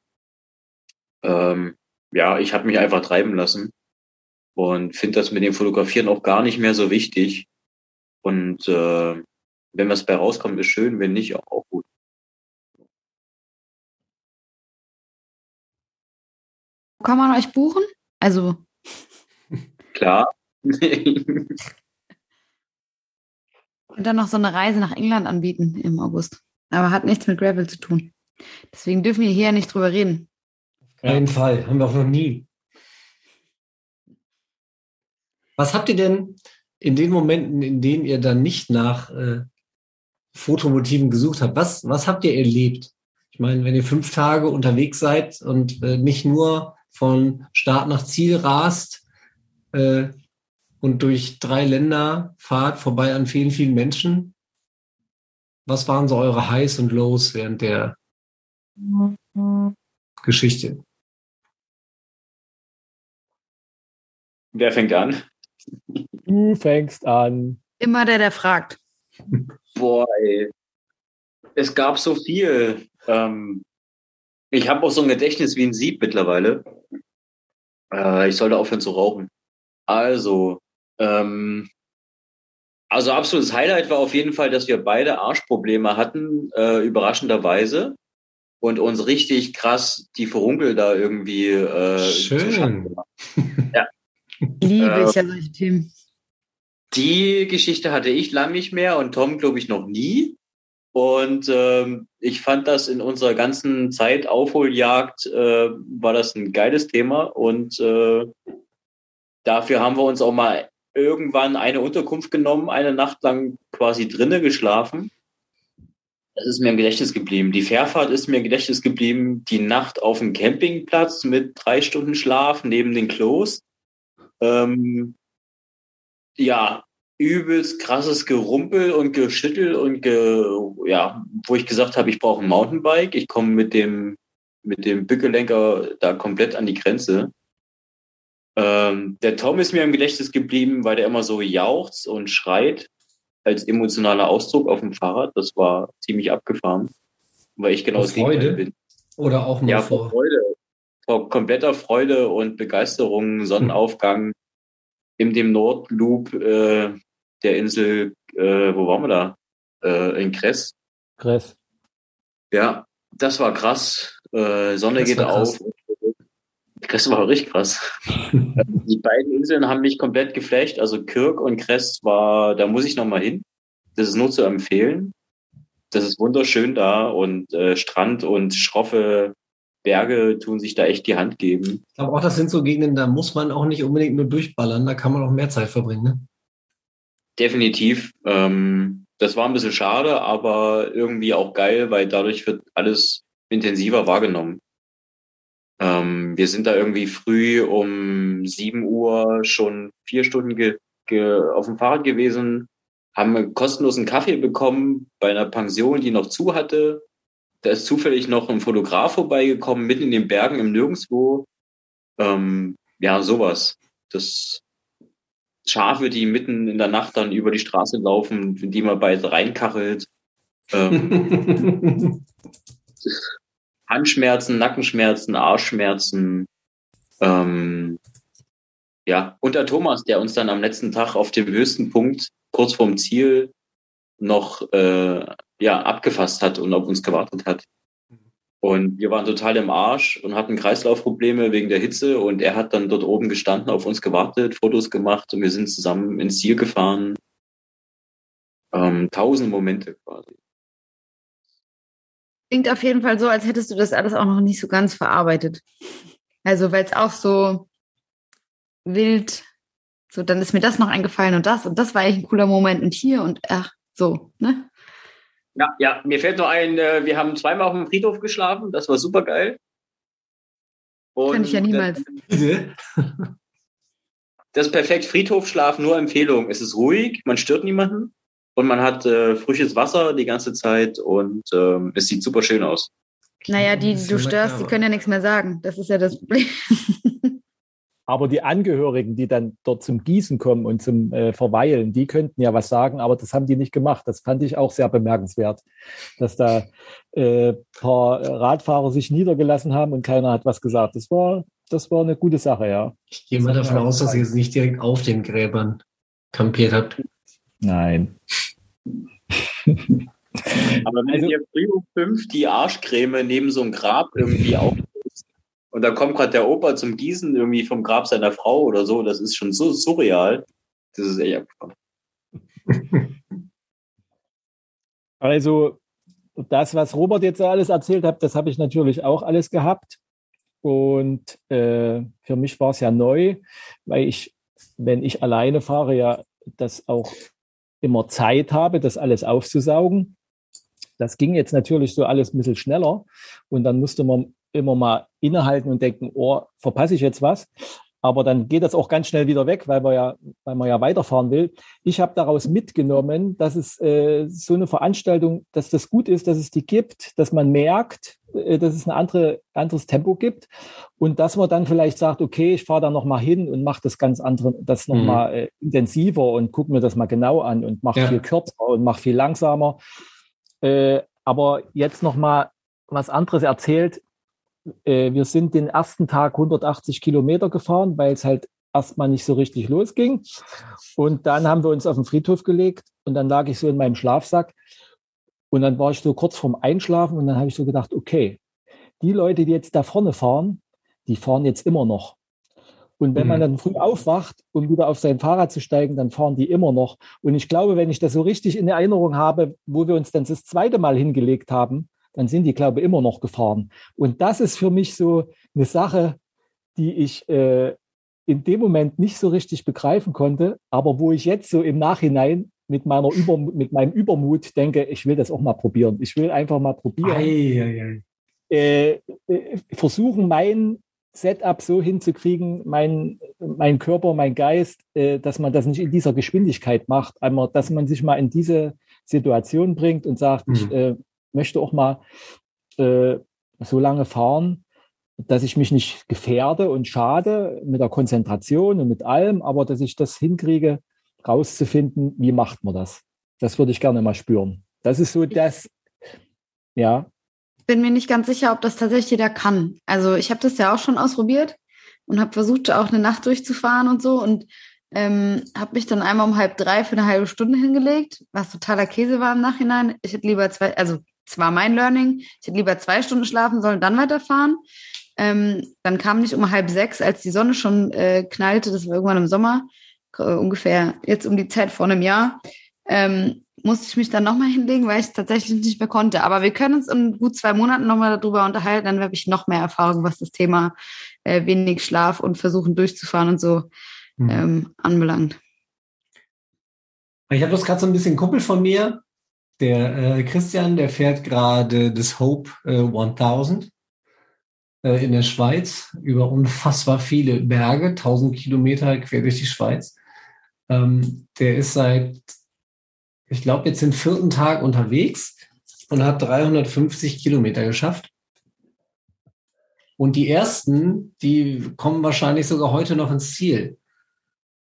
ähm, ja, ich habe mich einfach treiben lassen und finde das mit dem Fotografieren auch gar nicht mehr so wichtig. Und äh, wenn was bei rauskommt, ist schön, wenn nicht, auch, auch gut. Kann man euch buchen? Also. Klar. Und dann noch so eine Reise nach England anbieten im August. Aber hat nichts mit Gravel zu tun. Deswegen dürfen wir hier nicht drüber reden. Auf keinen Fall. Haben wir auch noch nie. Was habt ihr denn in den Momenten, in denen ihr dann nicht nach äh, Fotomotiven gesucht habt, was, was habt ihr erlebt? Ich meine, wenn ihr fünf Tage unterwegs seid und äh, nicht nur von Start nach Ziel rast äh, und durch drei Länder fahrt, vorbei an vielen, vielen Menschen, was waren so eure Highs und Lows während der Geschichte? Wer fängt an? Du fängst an. Immer der, der fragt. Boah, ey. Es gab so viel. Ähm, ich habe auch so ein Gedächtnis wie ein Sieb mittlerweile. Äh, ich sollte aufhören zu rauchen. Also, ähm, Also absolutes Highlight war auf jeden Fall, dass wir beide Arschprobleme hatten, äh, überraschenderweise. Und uns richtig krass die Verunkel da irgendwie äh, Schön. Ja. Liebe Äh, ich ja solche Themen. Die Geschichte hatte ich lang nicht mehr und Tom, glaube ich, noch nie. Und ähm, ich fand das in unserer ganzen Zeit Aufholjagd äh, war das ein geiles Thema und äh, dafür haben wir uns auch mal irgendwann eine Unterkunft genommen, eine Nacht lang quasi drinnen geschlafen. Das ist mir im Gedächtnis geblieben. Die Fährfahrt ist mir im Gedächtnis geblieben. Die Nacht auf dem Campingplatz mit drei Stunden Schlaf neben den Klos. Ähm, ja, übelst krasses Gerumpel und Geschüttel und ge, ja, wo ich gesagt habe, ich brauche ein Mountainbike. Ich komme mit dem mit dem Bückelenker da komplett an die Grenze. Ähm, der Tom ist mir im Gedächtnis geblieben, weil der immer so jauchzt und schreit als emotionaler Ausdruck auf dem Fahrrad. Das war ziemlich abgefahren, weil ich genau Vor das Freude? bin. Oder auch nur Ja, vor. Freude. Vor kompletter Freude und Begeisterung, Sonnenaufgang in dem Nordloop äh, der Insel, äh, wo waren wir da? Äh, in Kress. Chris. Ja, das war krass. Äh, Sonne Das geht auf. Kress war richtig krass. Die beiden Inseln haben mich komplett geflasht. Also Kirk und Kress war, da muss ich noch mal hin. Das ist nur zu empfehlen. Das ist wunderschön da und äh, Strand und schroffe Berge tun sich da echt die Hand geben. Ich glaube auch, das sind so Gegenden, da muss man auch nicht unbedingt nur durchballern, da kann man auch mehr Zeit verbringen. Ne? Definitiv. Ähm, das war ein bisschen schade, aber irgendwie auch geil, weil dadurch wird alles intensiver wahrgenommen. Ähm, wir sind da irgendwie früh um 7 Uhr schon vier Stunden ge ge auf dem Fahrrad gewesen, haben einen kostenlosen Kaffee bekommen bei einer Pension, die noch zu hatte. Da ist zufällig noch ein Fotograf vorbeigekommen, mitten in den Bergen im Nirgendwo. Ähm, ja, sowas. Das Schafe, die mitten in der Nacht dann über die Straße laufen, in die man bald reinkachelt. Ähm, Handschmerzen, Nackenschmerzen, Arschschmerzen. Ähm, ja, und der Thomas, der uns dann am letzten Tag auf dem höchsten Punkt, kurz vorm Ziel, noch äh, ja, abgefasst hat und auf uns gewartet hat. Und wir waren total im Arsch und hatten Kreislaufprobleme wegen der Hitze und er hat dann dort oben gestanden, auf uns gewartet, Fotos gemacht und wir sind zusammen ins Ziel gefahren. Ähm, tausend Momente quasi. Klingt auf jeden Fall so, als hättest du das alles auch noch nicht so ganz verarbeitet. Also, weil es auch so wild, so, dann ist mir das noch eingefallen und das und das war eigentlich ein cooler Moment und hier und ach, so, ne? Ja, ja, mir fällt noch ein, äh, wir haben zweimal auf dem Friedhof geschlafen, das war super geil. Kann ich ja niemals. Bitte? Das ist perfekt Friedhofschlaf, nur Empfehlung. Es ist ruhig, man stört niemanden und man hat äh, frisches Wasser die ganze Zeit und ähm, es sieht super schön aus. Naja, die, die Das du störst, die können ja nichts mehr sagen. Das ist ja das Problem. Aber die Angehörigen, die dann dort zum Gießen kommen und zum äh, Verweilen, die könnten ja was sagen, aber das haben die nicht gemacht. Das fand ich auch sehr bemerkenswert, dass da äh, paar Radfahrer sich niedergelassen haben und keiner hat was gesagt. Das war, das war eine gute Sache, ja. Ich gehe mal davon aus, dass ihr jetzt nicht direkt auf den Gräbern kampiert habt. Nein. Aber wenn Also- ihr früh um fünf die Arschcreme neben so einem Grab irgendwie auf und da kommt gerade der Opa zum Gießen irgendwie vom Grab seiner Frau oder so, das ist schon so surreal. Das ist echt abgefahren. Also das, was Robert jetzt alles erzählt hat, das habe ich natürlich auch alles gehabt. Und äh, für mich war es ja neu, weil ich, wenn ich alleine fahre, ja das auch immer Zeit habe, das alles aufzusaugen. Das ging jetzt natürlich so alles ein bisschen schneller. Und dann musste man immer mal innehalten und denken, oh, verpasse ich jetzt was? Aber dann geht das auch ganz schnell wieder weg, weil man ja, weil man ja weiterfahren will. Ich habe daraus mitgenommen, dass es äh, so eine Veranstaltung, dass das gut ist, dass es die gibt, dass man merkt, äh, dass es ein andere, anderes Tempo gibt und dass man dann vielleicht sagt, okay, ich fahre da noch mal hin und mache das ganz andere, das noch Mhm. mal äh, intensiver und gucke mir das mal genau an und mache Ja. viel kürzer und mache viel langsamer. Äh, aber jetzt noch mal was anderes erzählt. Äh, wir sind den ersten Tag 180 Kilometer gefahren, weil es halt erstmal nicht so richtig losging. Und dann haben wir uns auf den Friedhof gelegt und dann lag ich so in meinem Schlafsack und dann war ich so kurz vorm Einschlafen und dann habe ich so gedacht, okay, die Leute, die jetzt da vorne fahren, die fahren jetzt immer noch. Und wenn mhm. man dann früh aufwacht, um wieder auf sein Fahrrad zu steigen, dann fahren die immer noch. Und ich glaube, wenn ich das so richtig in Erinnerung habe, wo wir uns dann das zweite Mal hingelegt haben, dann sind die, glaube ich, immer noch gefahren. Und das ist für mich so eine Sache, die ich äh, in dem Moment nicht so richtig begreifen konnte, aber wo ich jetzt so im Nachhinein mit meiner Über, mit meinem Übermut denke, ich will das auch mal probieren. Ich will einfach mal probieren. Ei, ei, ei. Äh, äh, versuchen, mein Setup so hinzukriegen, mein, mein Körper, mein Geist, äh, dass man das nicht in dieser Geschwindigkeit macht, einmal, dass man sich mal in diese Situation bringt und sagt, mhm. ich äh, möchte auch mal äh, so lange fahren, dass ich mich nicht gefährde und schade mit der Konzentration und mit allem, aber dass ich das hinkriege, rauszufinden, wie macht man das. Das würde ich gerne mal spüren. Das ist so das, ja. Bin mir nicht ganz sicher, ob das tatsächlich jeder kann. Also ich habe das ja auch schon ausprobiert und habe versucht, auch eine Nacht durchzufahren und so und ähm, habe mich dann einmal um halb drei für eine halbe Stunde hingelegt, was totaler Käse war im Nachhinein. Ich hätte lieber zwei, also es war mein Learning, ich hätte lieber zwei Stunden schlafen sollen, dann weiterfahren. Ähm, dann kam nicht um halb sechs, als die Sonne schon äh, knallte, das war irgendwann im Sommer, äh, ungefähr jetzt um die Zeit vor einem Jahr, ähm, musste ich mich dann nochmal hinlegen, weil ich es tatsächlich nicht mehr konnte. Aber wir können uns in gut zwei Monaten nochmal darüber unterhalten, dann habe ich noch mehr Erfahrung, was das Thema äh, wenig Schlaf und versuchen durchzufahren und so mhm. ähm, anbelangt. Ich habe das gerade so ein bisschen Kumpel von mir, der äh, Christian, der fährt gerade das Hope äh, 1000 äh, in der Schweiz über unfassbar viele Berge, 1000 Kilometer quer durch die Schweiz. Ähm, der ist seit, ich glaube, jetzt den vierten Tag unterwegs und hat 350 Kilometer geschafft. Und die ersten, die kommen wahrscheinlich sogar heute noch ins Ziel.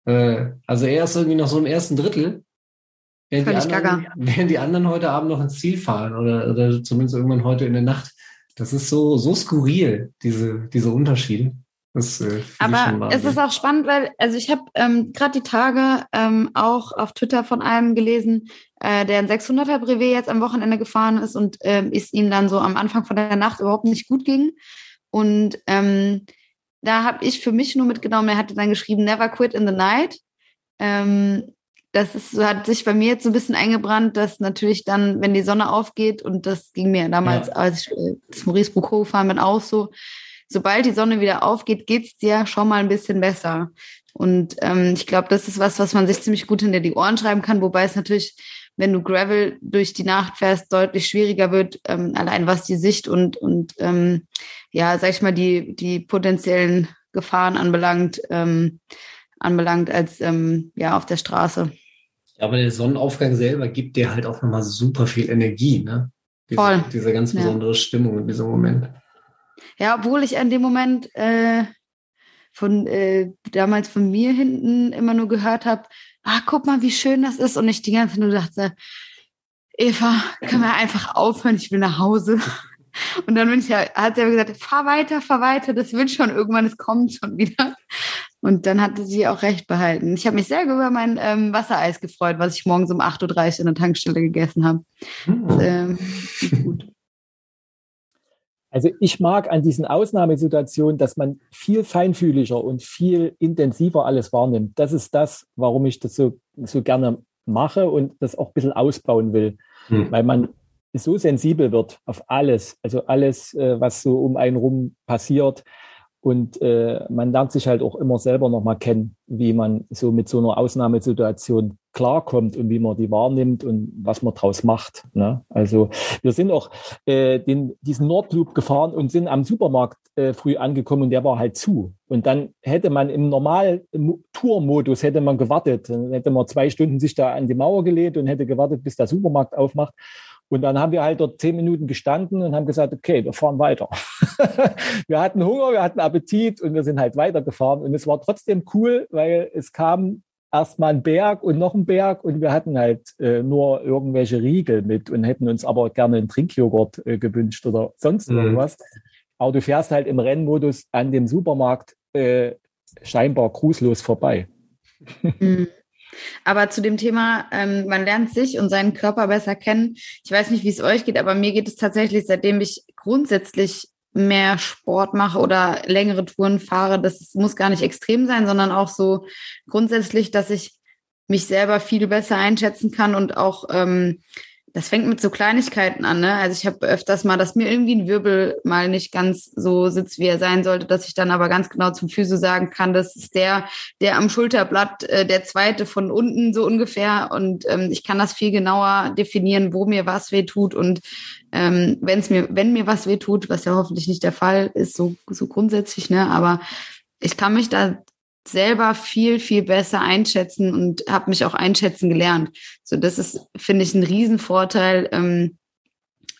Äh, also er ist irgendwie noch so im ersten Drittel. Während die, anderen, während die anderen heute Abend noch ins Ziel fahren oder, oder zumindest irgendwann heute in der Nacht. Das ist so, so skurril, diese, diese Unterschiede. Das, äh, Aber es ist auch spannend, weil, also ich habe ähm, gerade die Tage ähm, auch auf Twitter von einem gelesen, äh, der ein 600er Brevet jetzt am Wochenende gefahren ist und ähm, ist ihm dann so am Anfang von der Nacht überhaupt nicht gut ging. Und ähm, da habe ich für mich nur mitgenommen, er hatte dann geschrieben, never quit in the night. Ähm, das ist, hat sich bei mir jetzt so ein bisschen eingebrannt, dass natürlich dann, wenn die Sonne aufgeht, und das ging mir damals, ja. als ich äh, das Maurice Boucault gefahren bin, auch so, sobald die Sonne wieder aufgeht, geht's dir schon mal ein bisschen besser. Und ähm, ich glaube, das ist was, was man sich ziemlich gut hinter die Ohren schreiben kann, wobei es natürlich, wenn du Gravel durch die Nacht fährst, deutlich schwieriger wird, ähm, allein was die Sicht und, und ähm, ja, sag ich mal, die, die potenziellen Gefahren anbelangt, ähm, anbelangt als ähm, ja auf der Straße. Ja, aber der Sonnenaufgang selber gibt dir halt auch nochmal super viel Energie, ne? Diese, Voll. Diese ganz besondere ja. Stimmung in diesem Moment. Ja, obwohl ich in dem Moment äh, von äh, damals von mir hinten immer nur gehört habe, ah, guck mal, wie schön das ist. Und ich die ganze Zeit nur dachte, Eva, können wir einfach aufhören, ich will nach Hause. Und dann bin ich ja, hat sie aber gesagt, fahr weiter, fahr weiter, das wird schon irgendwann, es kommt schon wieder. Und dann hatte sie auch recht behalten. Ich habe mich sehr über mein ähm, Wassereis gefreut, was ich morgens um 8.30 Uhr in der Tankstelle gegessen habe. Mhm. Ähm, gut. Also ich mag an diesen Ausnahmesituationen, dass man viel feinfühliger und viel intensiver alles wahrnimmt. Das ist das, warum ich das so, so gerne mache und das auch ein bisschen ausbauen will. Mhm. Weil man so sensibel wird auf alles, also alles, äh, was so um einen rum passiert. Und äh, man lernt sich halt auch immer selber nochmal kennen, wie man so mit so einer Ausnahmesituation klarkommt und wie man die wahrnimmt und was man draus macht. Ne? Also wir sind auch äh, den, diesen Nordloop gefahren und sind am Supermarkt äh, früh angekommen und der war halt zu. Und dann hätte man im normalen Tourmodus hätte man gewartet. Dann hätte man zwei Stunden sich da an die Mauer gelehnt und hätte gewartet, bis der Supermarkt aufmacht. Und dann haben wir halt dort zehn Minuten gestanden und haben gesagt, okay, wir fahren weiter. wir hatten Hunger, wir hatten Appetit und wir sind halt weitergefahren. Und es war trotzdem cool, weil es kam erstmal ein Berg und noch ein Berg und wir hatten halt äh, nur irgendwelche Riegel mit und hätten uns aber gerne einen Trinkjoghurt äh, gewünscht oder sonst mhm. irgendwas. Aber du fährst halt im Rennmodus an dem Supermarkt äh, scheinbar grußlos vorbei. Mhm. Aber zu dem Thema, ähm, man lernt sich und seinen Körper besser kennen. Ich weiß nicht, wie es euch geht, aber mir geht es tatsächlich, seitdem ich grundsätzlich mehr Sport mache oder längere Touren fahre, das muss gar nicht extrem sein, sondern auch so grundsätzlich, dass ich mich selber viel besser einschätzen kann und auch ähm, das fängt mit so Kleinigkeiten an, ne? Also ich habe öfters mal, dass mir irgendwie ein Wirbel mal nicht ganz so sitzt, wie er sein sollte, dass ich dann aber ganz genau zum Physio sagen kann, das ist der, der am Schulterblatt, äh, der zweite von unten so ungefähr. Und ähm, ich kann das viel genauer definieren, wo mir was weh tut. Und ähm, wenn es mir, wenn mir was weh tut, was ja hoffentlich nicht der Fall ist, so, so grundsätzlich, ne? Aber ich kann mich da selber viel, viel besser einschätzen und habe mich auch einschätzen gelernt. So, das ist, finde ich, ein Riesenvorteil. Ähm,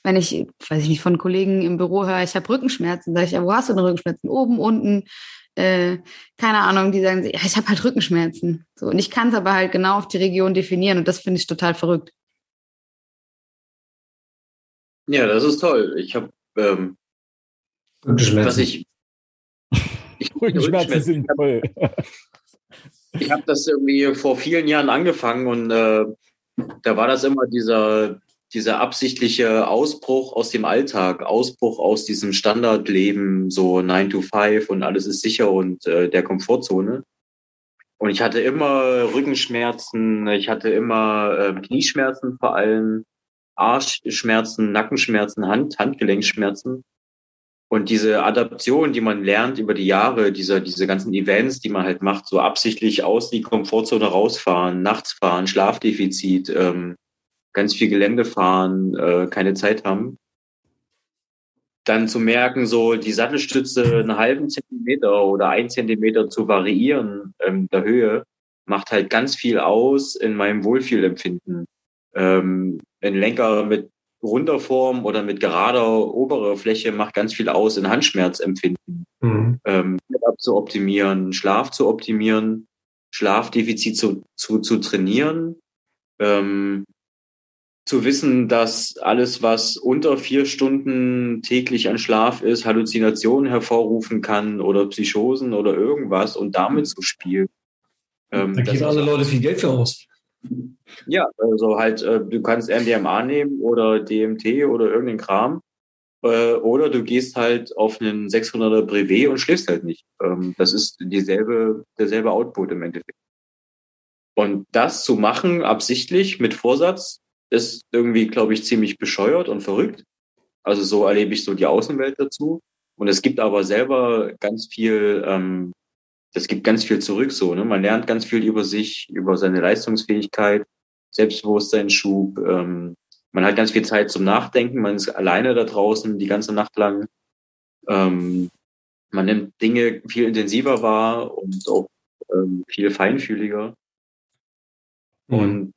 wenn ich, weiß ich nicht, von Kollegen im Büro höre, ich habe Rückenschmerzen, sage ich, ja, wo hast du denn Rückenschmerzen? Oben, unten, äh, keine Ahnung, die sagen, ja, ich habe halt Rückenschmerzen. So, und ich kann es aber halt genau auf die Region definieren und das finde ich total verrückt. Ja, das ist toll. Ich habe, ähm, was ich, Rückenschmerzen sind toll. Ich habe das irgendwie vor vielen Jahren angefangen und äh, da war das immer dieser, dieser absichtliche Ausbruch aus dem Alltag, Ausbruch aus diesem Standardleben, so 9 to 5 und alles ist sicher und äh, der Komfortzone. Und ich hatte immer Rückenschmerzen, ich hatte immer äh, Knieschmerzen vor allem, Arschschmerzen, Nackenschmerzen, Hand, Handgelenkschmerzen. Und diese Adaption, die man lernt über die Jahre, diese, diese ganzen Events, die man halt macht, so absichtlich aus die Komfortzone rausfahren, nachts fahren, Schlafdefizit, ähm, ganz viel Gelände fahren, äh, keine Zeit haben. Dann zu merken, so die Sattelstütze einen halben Zentimeter oder ein Zentimeter zu variieren ähm, der Höhe, macht halt ganz viel aus in meinem Wohlfühlempfinden. Ähm, ein Lenker mit Runterform oder mit gerader oberer Fläche macht ganz viel aus in Handschmerzempfinden. Mhm. Ähm, zu optimieren, Schlaf zu optimieren, Schlafdefizit zu, zu, zu trainieren, ähm, zu wissen, dass alles, was unter vier Stunden täglich an Schlaf ist, Halluzinationen hervorrufen kann oder Psychosen oder irgendwas und damit zu spielen. Ähm, da geben alle Leute viel Geld für aus. Ja, also halt, äh, du kannst MDMA nehmen oder DMT oder irgendeinen Kram. Äh, oder du gehst halt auf einen 600er Brevet und schläfst halt nicht. Ähm, das ist dieselbe, derselbe Output im Endeffekt. Und das zu machen, absichtlich, mit Vorsatz, ist irgendwie, glaube ich, ziemlich bescheuert und verrückt. Also so erlebe ich so die Außenwelt dazu. Und es gibt aber selber ganz viel ähm, gibt ganz viel zurück so. Ne? Man lernt ganz viel über sich, über seine Leistungsfähigkeit, Selbstbewusstseinsschub. Ähm, man hat ganz viel Zeit zum Nachdenken. Man ist alleine da draußen die ganze Nacht lang. Ähm, man nimmt Dinge viel intensiver wahr und auch ähm, viel feinfühliger. Mhm. Und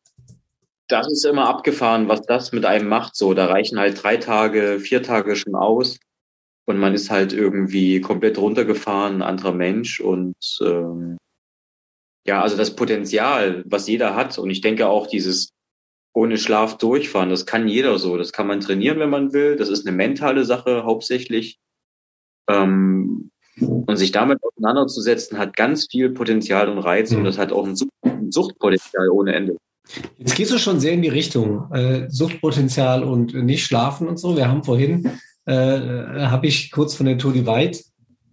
das ist immer abgefahren, was das mit einem macht. So, da reichen halt drei Tage, vier Tage schon aus und man ist halt irgendwie komplett runtergefahren, ein anderer Mensch und ähm, ja, also das Potenzial, was jeder hat und ich denke auch dieses ohne Schlaf durchfahren, das kann jeder so, das kann man trainieren, wenn man will, das ist eine mentale Sache hauptsächlich ähm, und sich damit auseinanderzusetzen, hat ganz viel Potenzial und Reiz und das hat auch ein, Sucht ein Suchtpotenzial ohne Ende. Jetzt gehst du schon sehr in die Richtung äh, Suchtpotenzial und nicht schlafen und so. Wir haben vorhin äh, habe ich kurz von der Tour Divide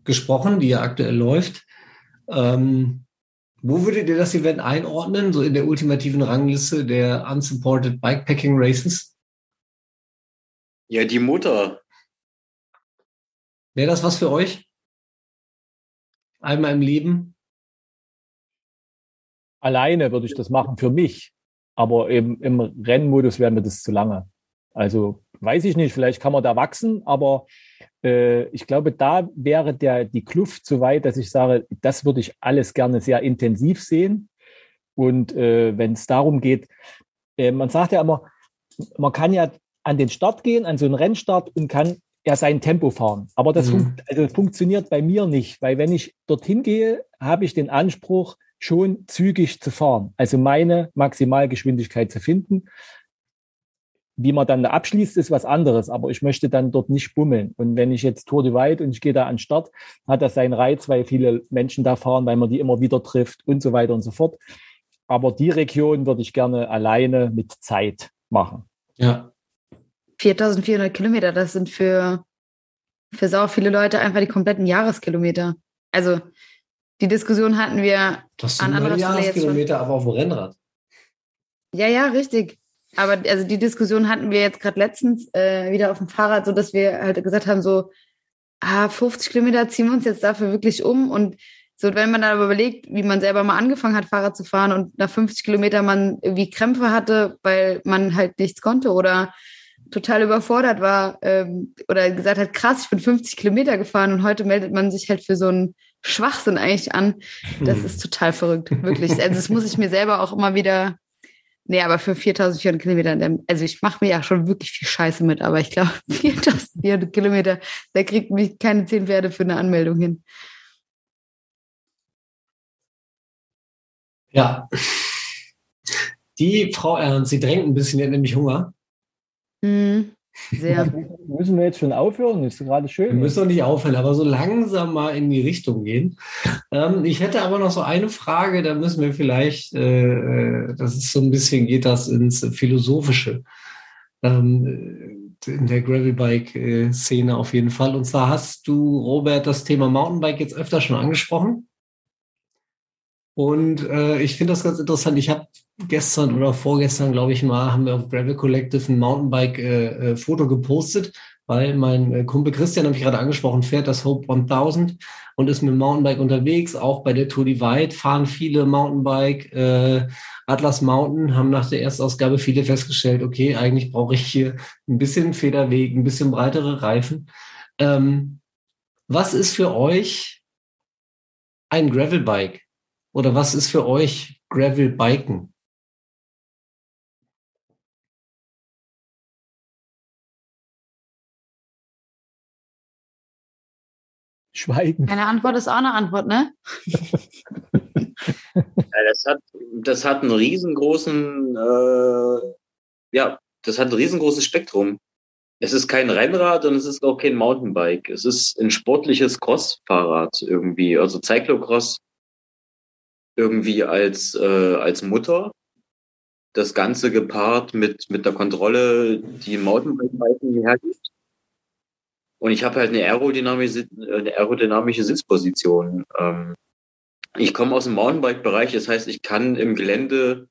gesprochen, die ja aktuell läuft. Ähm, wo würdet ihr das Event einordnen, so in der ultimativen Rangliste der Unsupported Bikepacking Races? Ja, die Mutter. Wäre das was für euch? Einmal im Leben? Alleine würde ich das machen für mich. Aber eben im Rennmodus wäre mir das zu lange. Also weiß ich nicht, vielleicht kann man da wachsen, aber äh, ich glaube, da wäre der, die Kluft so weit, dass ich sage, das würde ich alles gerne sehr intensiv sehen. Und äh, wenn es darum geht, äh, man sagt ja immer, man kann ja an den Start gehen, an so einen Rennstart und kann ja sein Tempo fahren. Aber das, mhm. funkt, also das funktioniert bei mir nicht, weil wenn ich dorthin gehe, habe ich den Anspruch, schon zügig zu fahren, also meine Maximalgeschwindigkeit zu finden Wie man dann da abschließt, ist was anderes, aber ich möchte dann dort nicht bummeln. Und wenn ich jetzt Tour de Weit und ich gehe da an den Start, hat das seinen Reiz, weil viele Menschen da fahren, weil man die immer wieder trifft und so weiter und so fort. Aber die Region würde ich gerne alleine mit Zeit machen. Ja. 4400 Kilometer, das sind für, für sau viele Leute einfach die kompletten Jahreskilometer. Also die Diskussion hatten wir Das an sind anderer jetzt schon. Jahreskilometer, aber auf dem Rennrad. Ja, ja, richtig. Aber also die Diskussion hatten wir jetzt gerade letztens äh, wieder auf dem Fahrrad, so dass wir halt gesagt haben, so, ah, 50 Kilometer ziehen wir uns jetzt dafür wirklich um. Und so, wenn man dann aber überlegt, wie man selber mal angefangen hat, Fahrrad zu fahren und nach 50 Kilometer man irgendwie Krämpfe hatte, weil man halt nichts konnte oder total überfordert war ähm, oder gesagt hat, krass, ich bin 50 Kilometer gefahren und heute meldet man sich halt für so einen Schwachsinn eigentlich an. Das Hm. ist total verrückt, wirklich. Also das muss ich mir selber auch immer wieder Nee, aber für 4400 Kilometer, also ich mache mir ja schon wirklich viel Scheiße mit, aber ich glaube, 4400 Kilometer, da kriegt mich keine 10 Pferde für eine Anmeldung hin. Ja. Die Frau Ernst, sie drängt ein bisschen, die hat nämlich Hunger. Hm, sehr. Müssen wir jetzt schon aufhören? Ist gerade Wir schön. müssen doch nicht aufhören, aber so langsam mal in die Richtung gehen. Ähm, ich hätte aber noch so eine Frage, da müssen wir vielleicht, äh, äh, das ist so ein bisschen, geht das ins Philosophische. Ähm, äh, in der Gravelbike-Szene auf jeden Fall. Und zwar hast du, Robert, das Thema Mountainbike jetzt öfter schon angesprochen. Und äh, ich finde das ganz interessant. Ich habe gestern oder vorgestern, glaube ich mal, haben wir auf Gravel Collective ein Mountainbike-Foto gepostet, weil mein äh, Kumpel Christian, habe ich gerade angesprochen, fährt das Hope 1000 und ist mit dem Mountainbike unterwegs. Auch bei der Tour Divide fahren viele Mountainbike. Äh, Atlas Mountain haben nach der Erstausgabe viele festgestellt, okay, eigentlich brauche ich hier ein bisschen Federweg, ein bisschen breitere Reifen. Ähm, was ist für euch ein Gravelbike? Oder was ist für euch Gravelbiken? Schweigen. Eine Antwort ist auch eine Antwort, ne? Ja, das hat, das hat einen riesengroßen, äh, ja, das hat ein riesengroßes Spektrum. Es ist kein Rennrad und es ist auch kein Mountainbike. Es ist ein sportliches Cross-Fahrrad irgendwie, also Cyclocross irgendwie als, äh, als Mutter. Das Ganze gepaart mit, mit der Kontrolle, die Mountainbike-Biken hergibt. Und ich habe halt eine aerodynamische, eine aerodynamische Sitzposition. Ähm, ich komme aus dem Mountainbike-Bereich, das heißt, ich kann im Gelände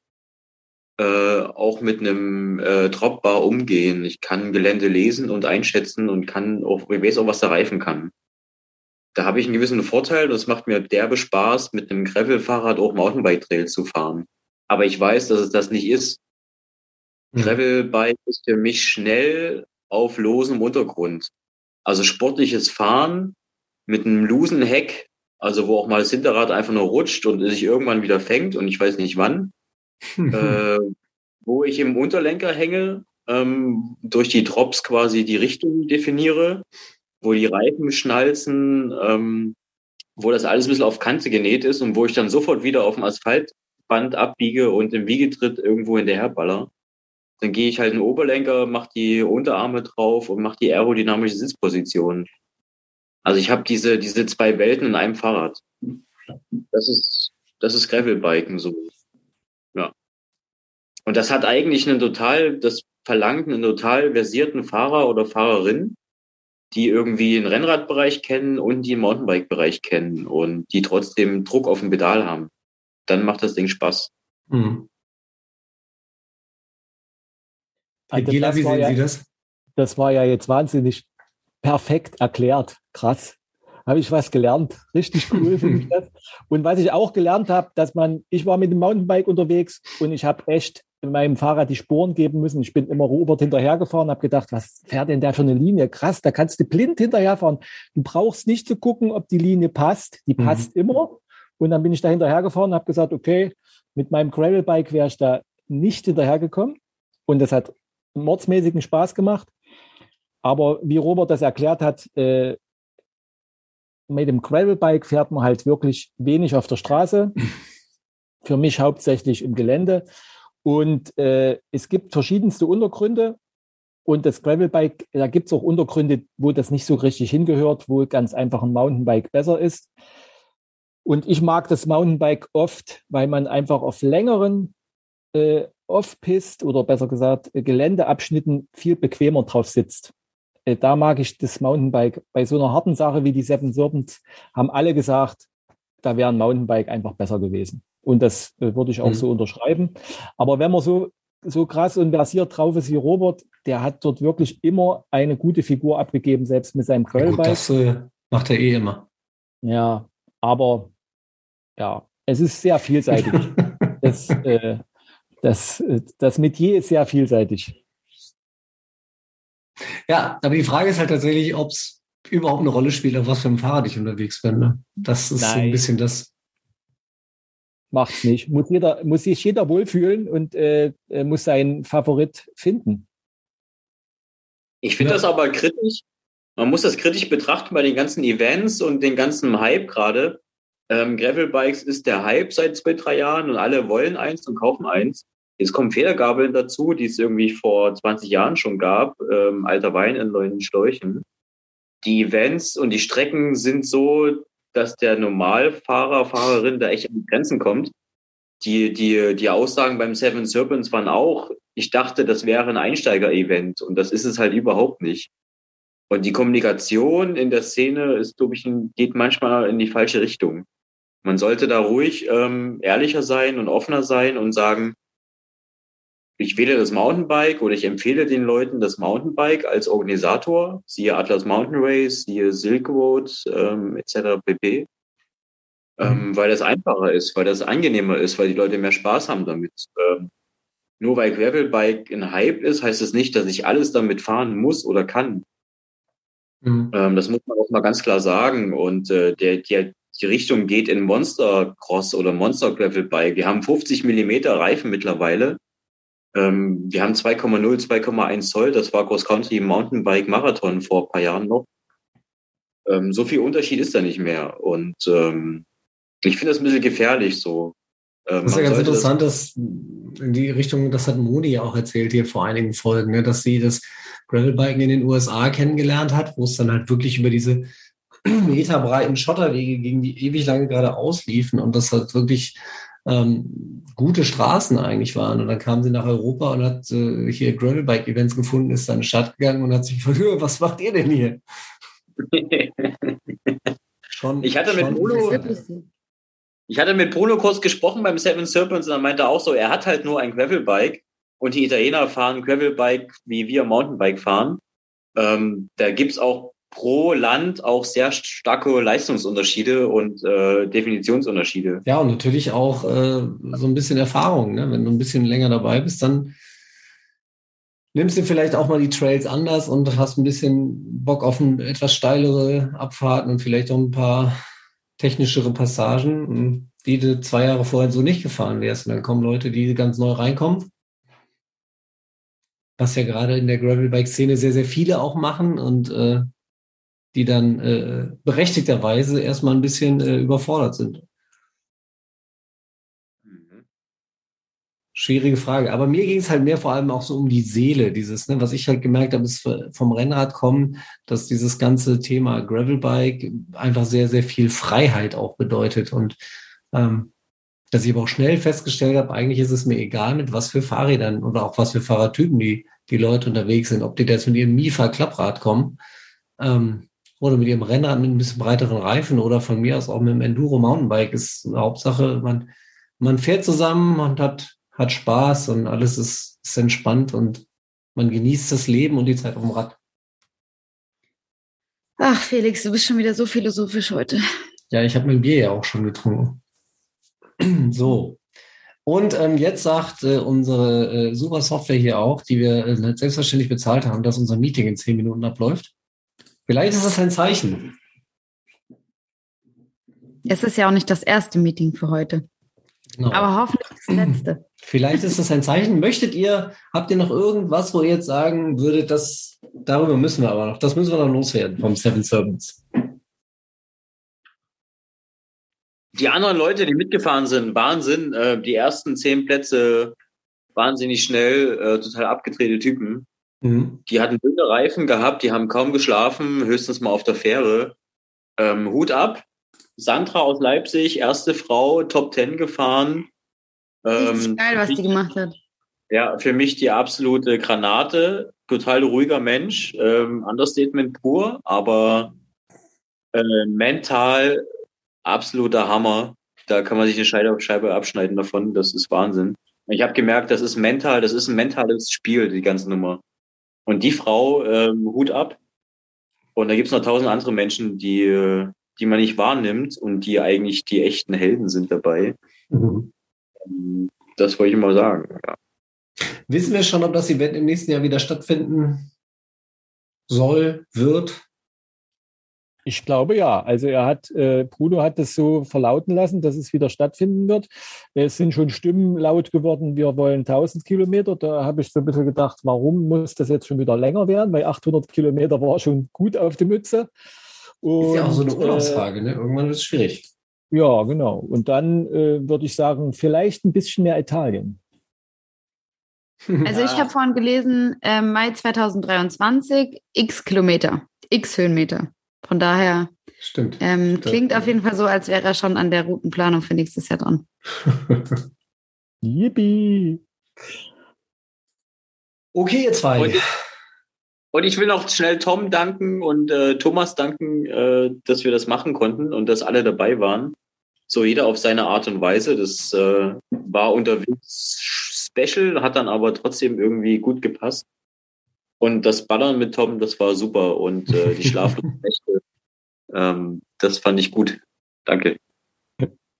äh, auch mit einem äh, Dropbar umgehen. Ich kann Gelände lesen und einschätzen und kann auch, ich weiß auch, was der Reifen kann. Da habe ich einen gewissen Vorteil und es macht mir derbe Spaß, mit einem Gravel-Fahrrad auch Mountainbike-Trail zu fahren. Aber ich weiß, dass es das nicht ist. Gravelbike ist für mich schnell auf losem Untergrund. Also sportliches Fahren mit einem losen Heck, also wo auch mal das Hinterrad einfach nur rutscht und sich irgendwann wieder fängt und ich weiß nicht wann, äh, wo ich im Unterlenker hänge, ähm, durch die Drops quasi die Richtung definiere, wo die Reifen schnalzen, ähm, wo das alles ein bisschen auf Kante genäht ist und wo ich dann sofort wieder auf dem Asphaltband abbiege und im Wiegetritt irgendwo hinterherballer. Dann gehe ich halt in den Oberlenker, mache die Unterarme drauf und mache die aerodynamische Sitzposition. Also ich habe diese, diese zwei Welten in einem Fahrrad. Das ist, das ist Gravelbiken so. Ja. Und das hat eigentlich einen total, das verlangt einen total versierten Fahrer oder Fahrerin, die irgendwie den Rennradbereich kennen und den Mountainbike-Bereich kennen und die trotzdem Druck auf dem Pedal haben. Dann macht das Ding Spaß. Hm. Also Gela, das wie war sehen ja- Sie das? Das war ja jetzt wahnsinnig perfekt erklärt. Krass. Habe ich was gelernt. Richtig cool finde ich das. Und was ich auch gelernt habe, dass man, ich war mit dem Mountainbike unterwegs und ich habe echt in meinem Fahrrad die Sporen geben müssen. Ich bin immer Robert hinterhergefahren, habe gedacht, was fährt denn der für eine Linie? Krass, da kannst du blind hinterherfahren. Du brauchst nicht zu gucken, ob die Linie passt. Die Mhm. passt immer. Und dann bin ich da hinterhergefahren und habe gesagt, okay, mit meinem Gravelbike wäre ich da nicht hinterhergekommen. Und das hat mordsmäßigen Spaß gemacht. Aber wie Robert das erklärt hat, äh, mit dem Gravelbike fährt man halt wirklich wenig auf der Straße. Für mich hauptsächlich im Gelände. Und äh, es gibt verschiedenste Untergründe. Und das Gravelbike, da gibt es auch Untergründe, wo das nicht so richtig hingehört, wo ganz einfach ein Mountainbike besser ist. Und ich mag das Mountainbike oft, weil man einfach auf längeren äh, Off-Pist oder besser gesagt äh, Geländeabschnitten viel bequemer drauf sitzt. Äh, da mag ich das Mountainbike. Bei so einer harten Sache wie die Seven Serpents haben alle gesagt, da wäre ein Mountainbike einfach besser gewesen. Und das äh, würde ich auch mhm. so unterschreiben. Aber wenn man so, so krass und versiert drauf ist wie Robert, der hat dort wirklich immer eine gute Figur abgegeben, selbst mit seinem. Ja, das äh, macht er eh immer. Ja, aber ja, es ist sehr vielseitig. das, äh, das, äh, das Metier ist sehr vielseitig. Ja, aber die Frage ist halt tatsächlich, ob es überhaupt eine Rolle spielt, auf was für ein Fahrrad ich unterwegs bin. Ne? Das ist Nein. so ein bisschen das. Macht's nicht. Muss, jeder, muss sich jeder wohlfühlen und äh, äh muss seinen Favorit finden. Ich finde ja. das aber kritisch. Man muss das kritisch betrachten bei den ganzen Events und den ganzen Hype gerade. Ähm, Gravelbikes ist der Hype seit zwei, drei Jahren und alle wollen eins und kaufen eins. Jetzt kommen Federgabeln dazu, die es irgendwie vor 20 Jahren schon gab. Ähm, alter Wein in neuen Schläuchen. Die Events und die Strecken sind so, dass der Normalfahrer, Fahrerin da echt an die Grenzen kommt. Die, die, die Aussagen beim Seven Serpents waren auch, ich dachte, das wäre ein Einsteiger-Event und das ist es halt überhaupt nicht. Und die Kommunikation in der Szene ist, glaube ich, geht manchmal in die falsche Richtung. Man sollte da ruhig ähm, ehrlicher sein und offener sein und sagen, ich wähle das Mountainbike oder ich empfehle den Leuten das Mountainbike als Organisator, siehe Atlas Mountain Race, siehe Silk Road ähm, etc. pp. Ähm, mhm. weil das einfacher ist, weil das angenehmer ist, weil die Leute mehr Spaß haben damit. Ähm, nur weil Gravelbike ein Hype ist, heißt es das nicht, dass ich alles damit fahren muss oder kann. Mhm. Ähm, das muss man auch mal ganz klar sagen. Und äh, der, der, die Richtung geht in Monster Cross oder Monster Gravelbike. Wir haben 50 Millimeter Reifen mittlerweile. Ähm, wir haben 2,0, 2,1 Zoll. Das war Cross Country Mountainbike Marathon vor ein paar Jahren noch. Ähm, so viel Unterschied ist da nicht mehr. Und ähm, ich finde das ein bisschen gefährlich so. Ähm, das ist ja ganz interessant, das dass in die Richtung, das hat Moni ja auch erzählt hier vor einigen Folgen, ne, dass sie das Gravelbiken in den USA kennengelernt hat, wo es dann halt wirklich über diese meterbreiten Schotterwege ging, die ewig lange gerade ausliefen und das halt wirklich ähm, gute Straßen eigentlich waren. Und dann kam sie nach Europa und hat äh, hier Gravelbike-Events gefunden, ist dann in die Stadt gegangen und hat sich gefragt, was macht ihr denn hier? schon, ich hatte mit Bruno, ich hatte mit Bruno kurz gesprochen beim Seven Serpents und er meinte auch so, er hat halt nur ein Gravelbike und die Italiener fahren Gravelbike, wie wir Mountainbike fahren. Ähm, da gibt's auch pro Land auch sehr starke Leistungsunterschiede und äh, Definitionsunterschiede. Ja, und natürlich auch äh, so ein bisschen Erfahrung. Ne? Wenn du ein bisschen länger dabei bist, dann nimmst du vielleicht auch mal die Trails anders und hast ein bisschen Bock auf ein, etwas steilere Abfahrten und vielleicht auch ein paar technischere Passagen, die du zwei Jahre vorher so nicht gefahren wärst. Und dann kommen Leute, die ganz neu reinkommen. Was ja gerade in der Gravelbike-Szene sehr, sehr viele auch machen und äh, die dann äh, berechtigterweise erstmal ein bisschen äh, überfordert sind. Mhm. Schwierige Frage. Aber mir ging es halt mehr vor allem auch so um die Seele, dieses, ne, was ich halt gemerkt habe, ist vom Rennrad kommen, dass dieses ganze Thema Gravelbike einfach sehr, sehr viel Freiheit auch bedeutet. Und ähm, dass ich aber auch schnell festgestellt habe, eigentlich ist es mir egal, mit was für Fahrrädern oder auch was für Fahrradtypen die, die Leute unterwegs sind, ob die jetzt mit ihrem Mifa-Klapprad kommen. Ähm, oder mit ihrem Rennrad mit ein bisschen breiteren Reifen oder von mir aus auch mit dem Enduro Mountainbike ist Hauptsache, man, man fährt zusammen und hat, hat Spaß und alles ist, ist entspannt und man genießt das Leben und die Zeit auf dem Rad. Ach, Felix, du bist schon wieder so philosophisch heute. Ja, ich habe mein Bier ja auch schon getrunken. so. Und ähm, jetzt sagt äh, unsere äh, super Software hier auch, die wir äh, selbstverständlich bezahlt haben, dass unser Meeting in zehn Minuten abläuft. Vielleicht ist das ein Zeichen. Es ist ja auch nicht das erste Meeting für heute. Genau. Aber hoffentlich das letzte. Vielleicht ist das ein Zeichen. Möchtet ihr, habt ihr noch irgendwas, wo ihr jetzt sagen würdet, das, darüber müssen wir aber noch, das müssen wir noch loswerden vom Seven Servants? Die anderen Leute, die mitgefahren sind, Wahnsinn. Äh, die ersten zehn Plätze wahnsinnig schnell, äh, total abgedrehte Typen. Mhm. Die hatten dünne Reifen gehabt, die haben kaum geschlafen, höchstens mal auf der Fähre. Ähm, Hut ab. Sandra aus Leipzig, erste Frau, Top Ten gefahren. Ähm, geil, was die gemacht hat. Ja, für mich die absolute Granate. Total ruhiger Mensch. Ähm, Understatement pur, aber äh, mental absoluter Hammer. Da kann man sich eine Scheibe, Scheibe abschneiden davon. Das ist Wahnsinn. Ich habe gemerkt, das ist mental, das ist ein mentales Spiel, die ganze Nummer. Und die Frau, ähm, Hut ab. Und da gibt's noch tausend andere Menschen, die, äh, die man nicht wahrnimmt und die eigentlich die echten Helden sind dabei. Mhm. Ähm, das wollte ich mal sagen. Ja. Wissen wir schon, ob das Event im nächsten Jahr wieder stattfinden soll, wird? Ich glaube ja. Also er hat, äh, Bruno hat das so verlauten lassen, dass es wieder stattfinden wird. Es sind schon Stimmen laut geworden, wir wollen 1000 Kilometer. Da habe ich so ein bisschen gedacht, warum muss das jetzt schon wieder länger werden? Weil 800 Kilometer war schon gut auf die Mütze. Und, ist ja auch so eine Urlaubsfrage, äh, ne? Irgendwann wird es schwierig. Ja, genau. Und dann äh, würde ich sagen, vielleicht ein bisschen mehr Italien. Also ich habe vorhin gelesen, äh, Mai 2023, x Kilometer, x Höhenmeter. Von daher Stimmt. Ähm, klingt auf jeden Fall so, als wäre er schon an der Routenplanung für nächstes Jahr dran. Yippie! Okay, ihr zwei. Und ich, und ich will noch schnell Tom danken und äh, Thomas danken, äh, dass wir das machen konnten und dass alle dabei waren. So jeder auf seine Art und Weise. Das äh, war unterwegs special, hat dann aber trotzdem irgendwie gut gepasst. Und das Ballern mit Tom, das war super. Und äh, die schlaflosen Nächte, ähm, das fand ich gut. Danke.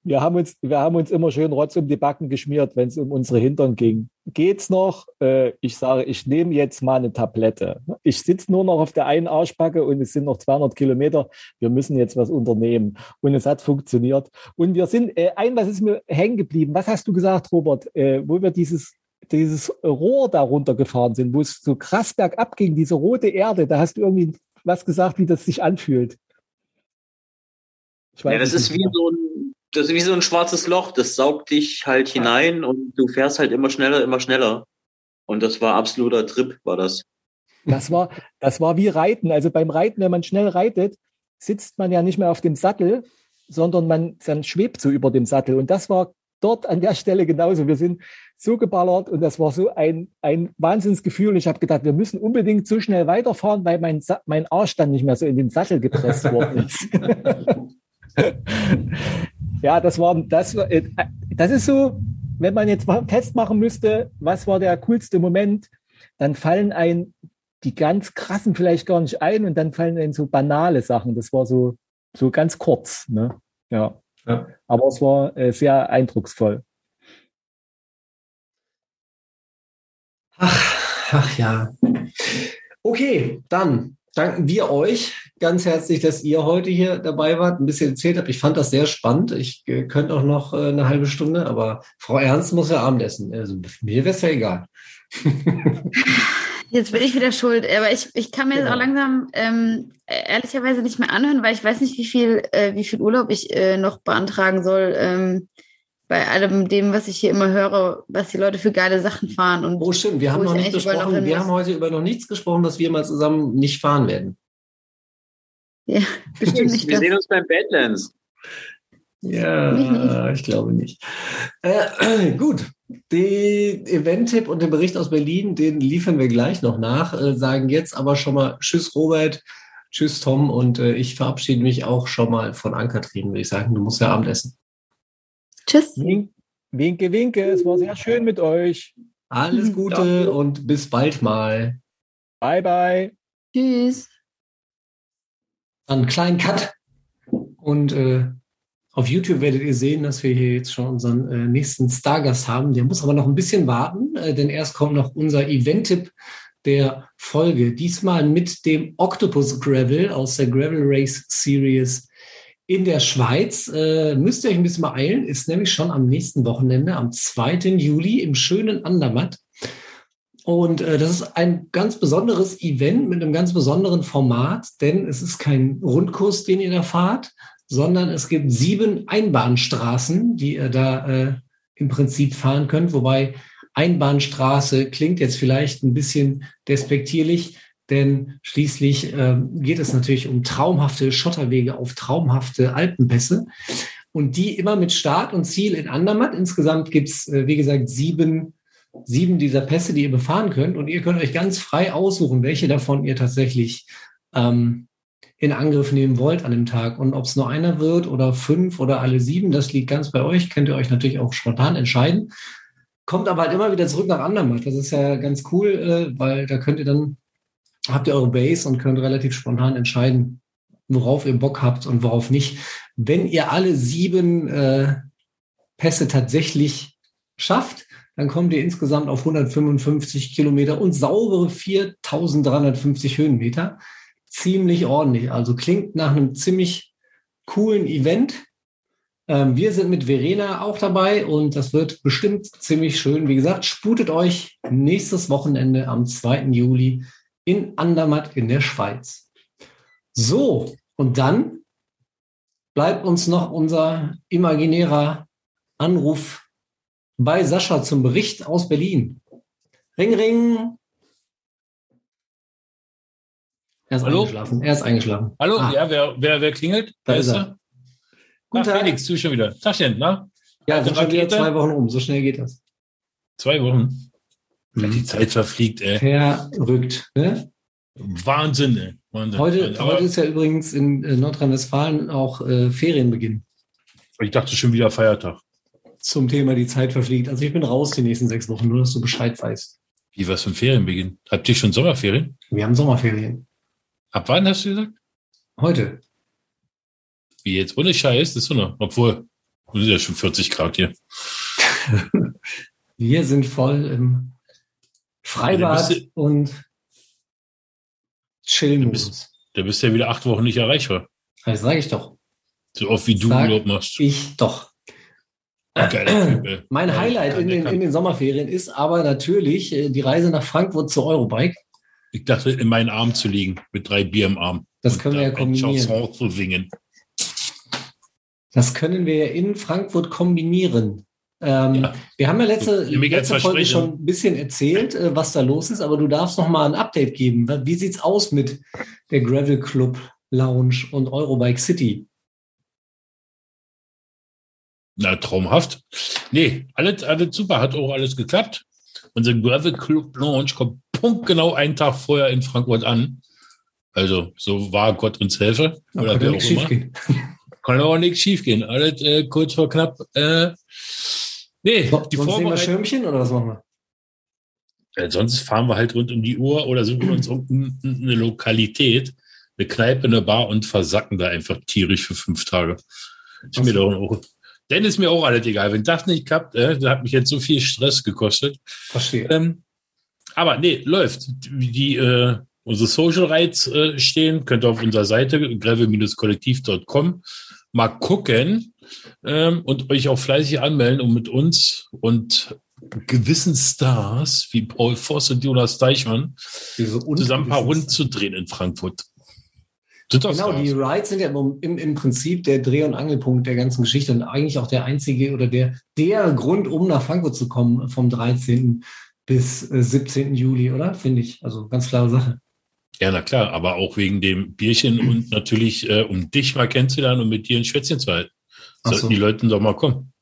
Wir haben uns, wir haben uns immer schön Rotz um die Backen geschmiert, wenn es um unsere Hintern ging. Geht's noch? Äh, ich sage, ich nehme jetzt mal eine Tablette. Ich sitze nur noch auf der einen Arschbacke und es sind noch 200 Kilometer. Wir müssen jetzt was unternehmen. Und es hat funktioniert. Und wir sind, äh, ein, was ist mir hängen geblieben? Was hast du gesagt, Robert? Äh, wo wir dieses dieses Rohr da runtergefahren sind, wo es so krass bergab ging, diese rote Erde, da hast du irgendwie was gesagt, wie das sich anfühlt. ja, das ist wie so ein, das ist wie so ein schwarzes Loch, das saugt dich halt hinein und du fährst halt immer schneller, immer schneller. Und das war absoluter Trip, war das. Das war, das war wie Reiten. Also beim Reiten, wenn man schnell reitet, sitzt man ja nicht mehr auf dem Sattel, sondern man dann schwebt so über dem Sattel. Und das war dort an der Stelle genauso. Wir sind so geballert und das war so ein, ein Wahnsinnsgefühl. Ich habe gedacht, wir müssen unbedingt so schnell weiterfahren, weil mein, mein Arsch dann nicht mehr so in den Sattel gepresst worden ist. ja, das war, das, äh, das ist so, wenn man jetzt mal einen Test machen müsste, was war der coolste Moment, dann fallen ein die ganz krassen vielleicht gar nicht ein und dann fallen ein so banale Sachen. Das war so, so ganz kurz. Ne? Ja. Ja. Aber es war äh, sehr eindrucksvoll. Ach, ach ja. Okay, dann danken wir euch ganz herzlich, dass ihr heute hier dabei wart, ein bisschen erzählt habt. Ich fand das sehr spannend. Ich äh, könnte auch noch äh, eine halbe Stunde, aber Frau Ernst muss ja Abendessen. Also mir wäre es ja egal. Jetzt bin ich wieder schuld, aber ich, ich kann mir genau. das auch langsam ähm, ehrlicherweise nicht mehr anhören, weil ich weiß nicht, wie viel, äh, wie viel Urlaub ich äh, noch beantragen soll. Ähm, bei allem dem, was ich hier immer höre, was die Leute für geile Sachen fahren. Und oh, stimmt. Wir haben noch nicht besprochen, noch wir haben heute über noch nichts gesprochen, dass wir mal zusammen nicht fahren werden. Ja, bestimmt nicht. wir das. sehen uns beim Badlands. Ja, ich glaube nicht. Äh, gut, den Event-Tipp und den Bericht aus Berlin, den liefern wir gleich noch nach. Äh, sagen jetzt aber schon mal Tschüss, Robert. Tschüss, Tom. Und äh, ich verabschiede mich auch schon mal von Ann-Kathrin, würde ich sagen. Du musst ja Abendessen. Tschüss. Winke, winke. Es war sehr schön mit euch. Alles mhm. Gute Danke. und bis bald mal. Bye, bye. Tschüss. Einen kleinen Cut. Und äh, auf YouTube werdet ihr sehen, dass wir hier jetzt schon unseren äh, nächsten Stargast haben. Der muss aber noch ein bisschen warten, äh, denn erst kommt noch unser Event-Tipp der Folge. Diesmal mit dem Octopus Gravel aus der Gravel Race Series in der Schweiz. Äh, müsst ihr euch ein bisschen mal eilen, ist nämlich schon am nächsten Wochenende, am 2. Juli im schönen Andermatt. Und äh, das ist ein ganz besonderes Event mit einem ganz besonderen Format, denn es ist kein Rundkurs, den ihr da fahrt, sondern es gibt sieben Einbahnstraßen, die ihr da äh, im Prinzip fahren könnt, wobei Einbahnstraße klingt jetzt vielleicht ein bisschen despektierlich, denn schließlich ähm, geht es natürlich um traumhafte Schotterwege auf traumhafte Alpenpässe. Und die immer mit Start und Ziel in Andermatt. Insgesamt gibt's äh, wie gesagt, sieben, sieben dieser Pässe, die ihr befahren könnt. Und ihr könnt euch ganz frei aussuchen, welche davon ihr tatsächlich ähm, in Angriff nehmen wollt an dem Tag. Und ob es nur einer wird oder fünf oder alle sieben, das liegt ganz bei euch. Könnt ihr euch natürlich auch spontan entscheiden. Kommt aber halt immer wieder zurück nach Andermatt. Das ist ja ganz cool, äh, weil da könnt ihr dann, habt ihr eure Base und könnt relativ spontan entscheiden, worauf ihr Bock habt und worauf nicht. Wenn ihr alle sieben äh, Pässe tatsächlich schafft, dann kommt ihr insgesamt auf 155 Kilometer und saubere 4350 Höhenmeter ziemlich ordentlich. Also klingt nach einem ziemlich coolen Event. Ähm, wir sind mit Verena auch dabei und das wird bestimmt ziemlich schön. Wie gesagt, sputet euch nächstes Wochenende am 2. Juli in Andermatt in der Schweiz. So, und dann bleibt uns noch unser imaginärer Anruf bei Sascha zum Bericht aus Berlin. Ring, ring. Er ist Hallo? eingeschlafen. Er ist eingeschlafen. Hallo, Ah, ja, wer, wer, wer klingelt? Da ist er. Guten Ach, Tag. Felix, du schon wieder. Tagchen, na? Ja, Alte sind schon wieder zwei Wochen um. So schnell geht das. Zwei Wochen. Mhm. die Zeit verfliegt, ey. Verrückt. Ne? Wahnsinn, ey. Wahnsinn. Heute, Aber heute ist ja übrigens in äh, Nordrhein-Westfalen auch äh, Ferienbeginn ich dachte schon wieder Feiertag. zum Thema die Zeit verfliegt. Also ich bin raus die nächsten sechs Wochen, nur dass du Bescheid weißt. Wie was für ein Ferienbeginn? Habt ihr schon Sommerferien? Wir haben Sommerferien. Ab wann hast du gesagt? Heute. Wie jetzt? Ohne Scheiß, das ist so noch. Obwohl, es ist ja schon 40 Grad hier. Wir sind voll im Freibad Ja, dann bist und Chill-Modus. Da bist du ja wieder acht Wochen nicht erreichbar. Das sage ich doch. So oft wie du Sag Urlaub machst. Ich doch. Typ. Mein Highlight in den, in den Sommerferien ist aber natürlich äh, die Reise nach Frankfurt zur Eurobike. Ich dachte, in meinen Arm zu liegen, mit drei Bier im Arm. Das Und können wir ja kombinieren. Chanson zu singen. Das können wir ja in Frankfurt kombinieren. Ähm, Ja. Wir haben ja letzte, letzte Folge schon ein bisschen erzählt, äh, was da los ist, aber du darfst noch mal ein Update geben. Wie sieht's aus mit der Gravel Club Lounge und Eurobike City? Na, traumhaft. Nee, alles, alles super, hat auch alles geklappt. Unser Gravel Club Launch kommt punktgenau einen Tag vorher in Frankfurt an. Also, so war Gott uns helfe. Da Oder kann ja auch immer. schiefgehen. Kann auch nichts schiefgehen. Alles äh, kurz vor knapp. Äh, nee, So, die sonst nehmen wir Vorbereitung. Schirmchen oder was machen wir? Äh, sonst fahren wir halt rund um die Uhr oder suchen uns irgendeine Lokalität, eine Kneipe, eine Bar und versacken da einfach tierisch für fünf Tage. Ist Ach mir so. doch auch, dann ist mir auch alles egal. Wenn das nicht klappt, äh, das hat mich jetzt so viel Stress gekostet. Verstehe. Ähm, aber nee, läuft. Die, äh, unsere Social Rights äh, stehen, könnt ihr auf unserer Seite gravel-kollektiv.com mal gucken ähm, und euch auch fleißig anmelden, um mit uns und gewissen Stars wie Paul Voss und Jonas Deichmann zusammen ein paar Runden zu drehen in Frankfurt. Genau, Stars. die Rides sind ja im, im, im Prinzip der Dreh- und Angelpunkt der ganzen Geschichte und eigentlich auch der einzige oder der, der Grund, um nach Frankfurt zu kommen vom 13. bis äh, 17. Juli, oder? Finde ich. Also ganz klare Sache. Ja, na klar, aber auch wegen dem Bierchen und natürlich, äh, um dich mal kennenzulernen und mit dir ein Schwätzchen zu halten. Sollten so. die Leute doch mal kommen.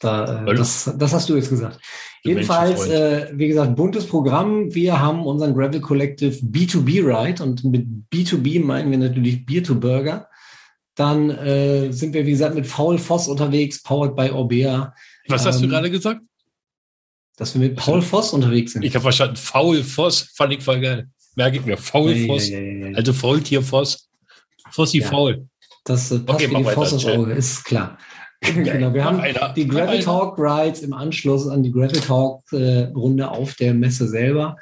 Da, äh, das, das hast du jetzt gesagt. Du Jedenfalls, äh, wie gesagt, buntes Programm. Wir haben unseren Gravel Collective B2B Ride und mit B2B meinen wir natürlich Beer to Burger. Dann äh, sind wir, wie gesagt, mit Paul Voss unterwegs, powered by Orbea, Was hast du Ähm, gerade gesagt? Dass wir mit Paul Voss unterwegs sind. Ich habe verstanden, Faul Voss, fand ich voll geil. Merke ich mir, Faul Ja, Voss. ja, ja. Also Faultier Voss. Fossi Ja. Faul. Das äh, passt Okay, wie die aufs chill. Auge, ist klar. genau, wir haben einer. die Gravel. Talk Rides im Anschluss an die Gravel Talk äh, Runde auf der Messe selber.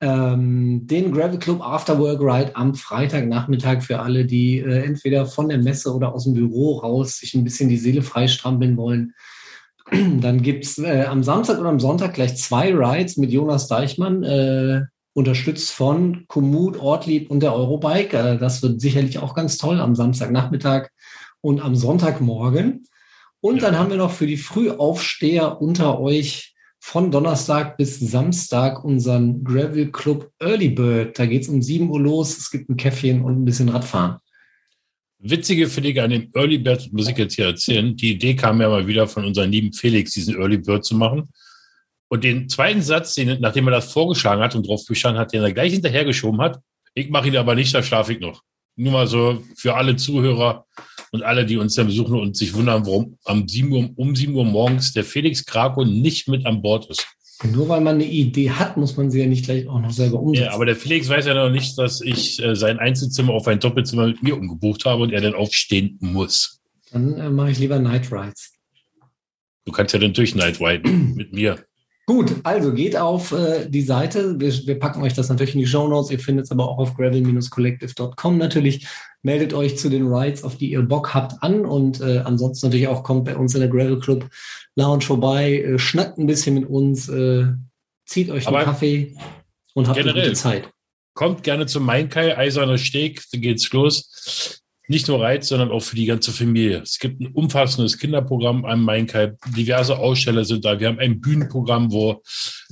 Ähm, den Gravel Club Afterwork Ride am Freitagnachmittag für alle, die äh, entweder von der Messe oder aus dem Büro raus sich ein bisschen die Seele freistrampeln wollen. Dann gibt's äh, am Samstag und am Sonntag gleich zwei Rides mit Jonas Deichmann, äh, unterstützt von Komoot, Ortlieb und der Eurobike. Äh, das wird sicherlich auch ganz toll am Samstagnachmittag und am Sonntagmorgen. Und Ja. dann haben wir noch für die Frühaufsteher unter euch von Donnerstag bis Samstag unseren Gravel Club Early Bird. Da geht es um 7 Uhr los. Es gibt ein Käffchen und ein bisschen Radfahren. Witzige finde ich an dem Early Bird, muss ich jetzt hier erzählen. Die Idee kam ja mal wieder von unserem lieben Felix, diesen Early Bird zu machen. Und den zweiten Satz, den, nachdem er das vorgeschlagen hat und drauf bestanden hat, den er gleich hinterhergeschoben hat, ich mache ihn aber nicht, da schlafe ich noch. Nur mal so für alle Zuhörer und alle, die uns dann besuchen und sich wundern, warum am 7 Uhr, um 7 Uhr morgens der Felix Krakow nicht mit an Bord ist. Nur weil man eine Idee hat, muss man sie ja nicht gleich auch noch selber umsetzen. Ja, aber der Felix weiß ja noch nicht, dass ich äh, sein Einzelzimmer auf ein Doppelzimmer mit mir umgebucht habe und er dann aufstehen muss. Dann äh, mache ich lieber Night Rides. Du kannst ja dann durch Night Riden mit mir. Gut, also geht auf äh, die Seite. Wir, wir, packen euch das natürlich in die Show Notes. Ihr findet es aber auch auf gravel-collective.com natürlich. Meldet euch zu den Rides, auf die ihr Bock habt, an. Und äh, ansonsten natürlich auch kommt bei uns in der Gravel Club Lounge vorbei, äh, schnackt ein bisschen mit uns, äh, zieht euch einen Kaffee und habt eine gute Zeit. Kommt gerne zum Mainkai, Eiserner Steg, da geht's los nicht nur Reiz, sondern auch für die ganze Familie. Es gibt ein umfassendes Kinderprogramm am Mainkai. Diverse Aussteller sind da. Wir haben ein Bühnenprogramm, wo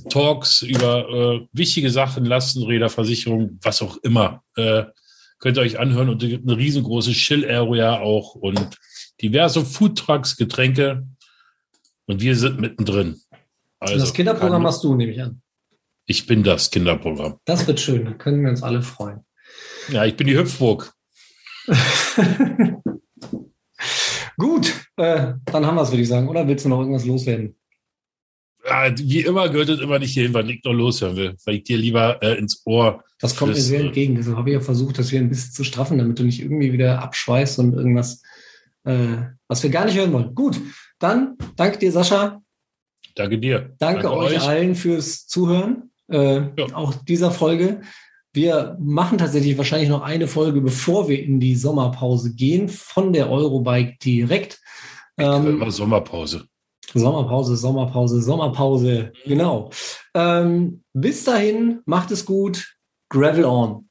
Talks über äh, wichtige Sachen, Lastenräder, Versicherung, was auch immer, äh, könnt ihr euch anhören. Und es gibt eine riesengroße Chill-Area auch und diverse Foodtrucks, Getränke. Und wir sind mittendrin. Also, das Kinderprogramm hast du, nehme ich an. Ich bin das Kinderprogramm. Das wird schön, da können wir uns alle freuen. Ja, ich bin die Hüpfburg. Gut, äh, dann haben wir es, würde ich sagen. Oder willst du noch irgendwas loswerden? Ja, wie immer gehört es immer nicht hierhin, weil ich noch loshören will, weil ich dir lieber äh, ins Ohr. Das kommt mir sehr äh, entgegen. Deshalb habe ich ja versucht, das hier ein bisschen zu straffen, damit du nicht irgendwie wieder abschweißt und irgendwas, äh, was wir gar nicht hören wollen. Gut, dann danke dir, Sascha. Danke dir. Danke, danke euch, euch, allen fürs Zuhören. Äh, ja. Auch dieser Folge. Wir machen tatsächlich wahrscheinlich noch eine Folge, bevor wir in die Sommerpause gehen, von der Eurobike direkt. Ähm, Sommerpause. Sommerpause, Sommerpause, Sommerpause, genau. Ähm, bis dahin, macht es gut. Gravel on.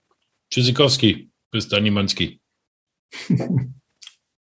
Tschüssikowski. Bis dann, Manski.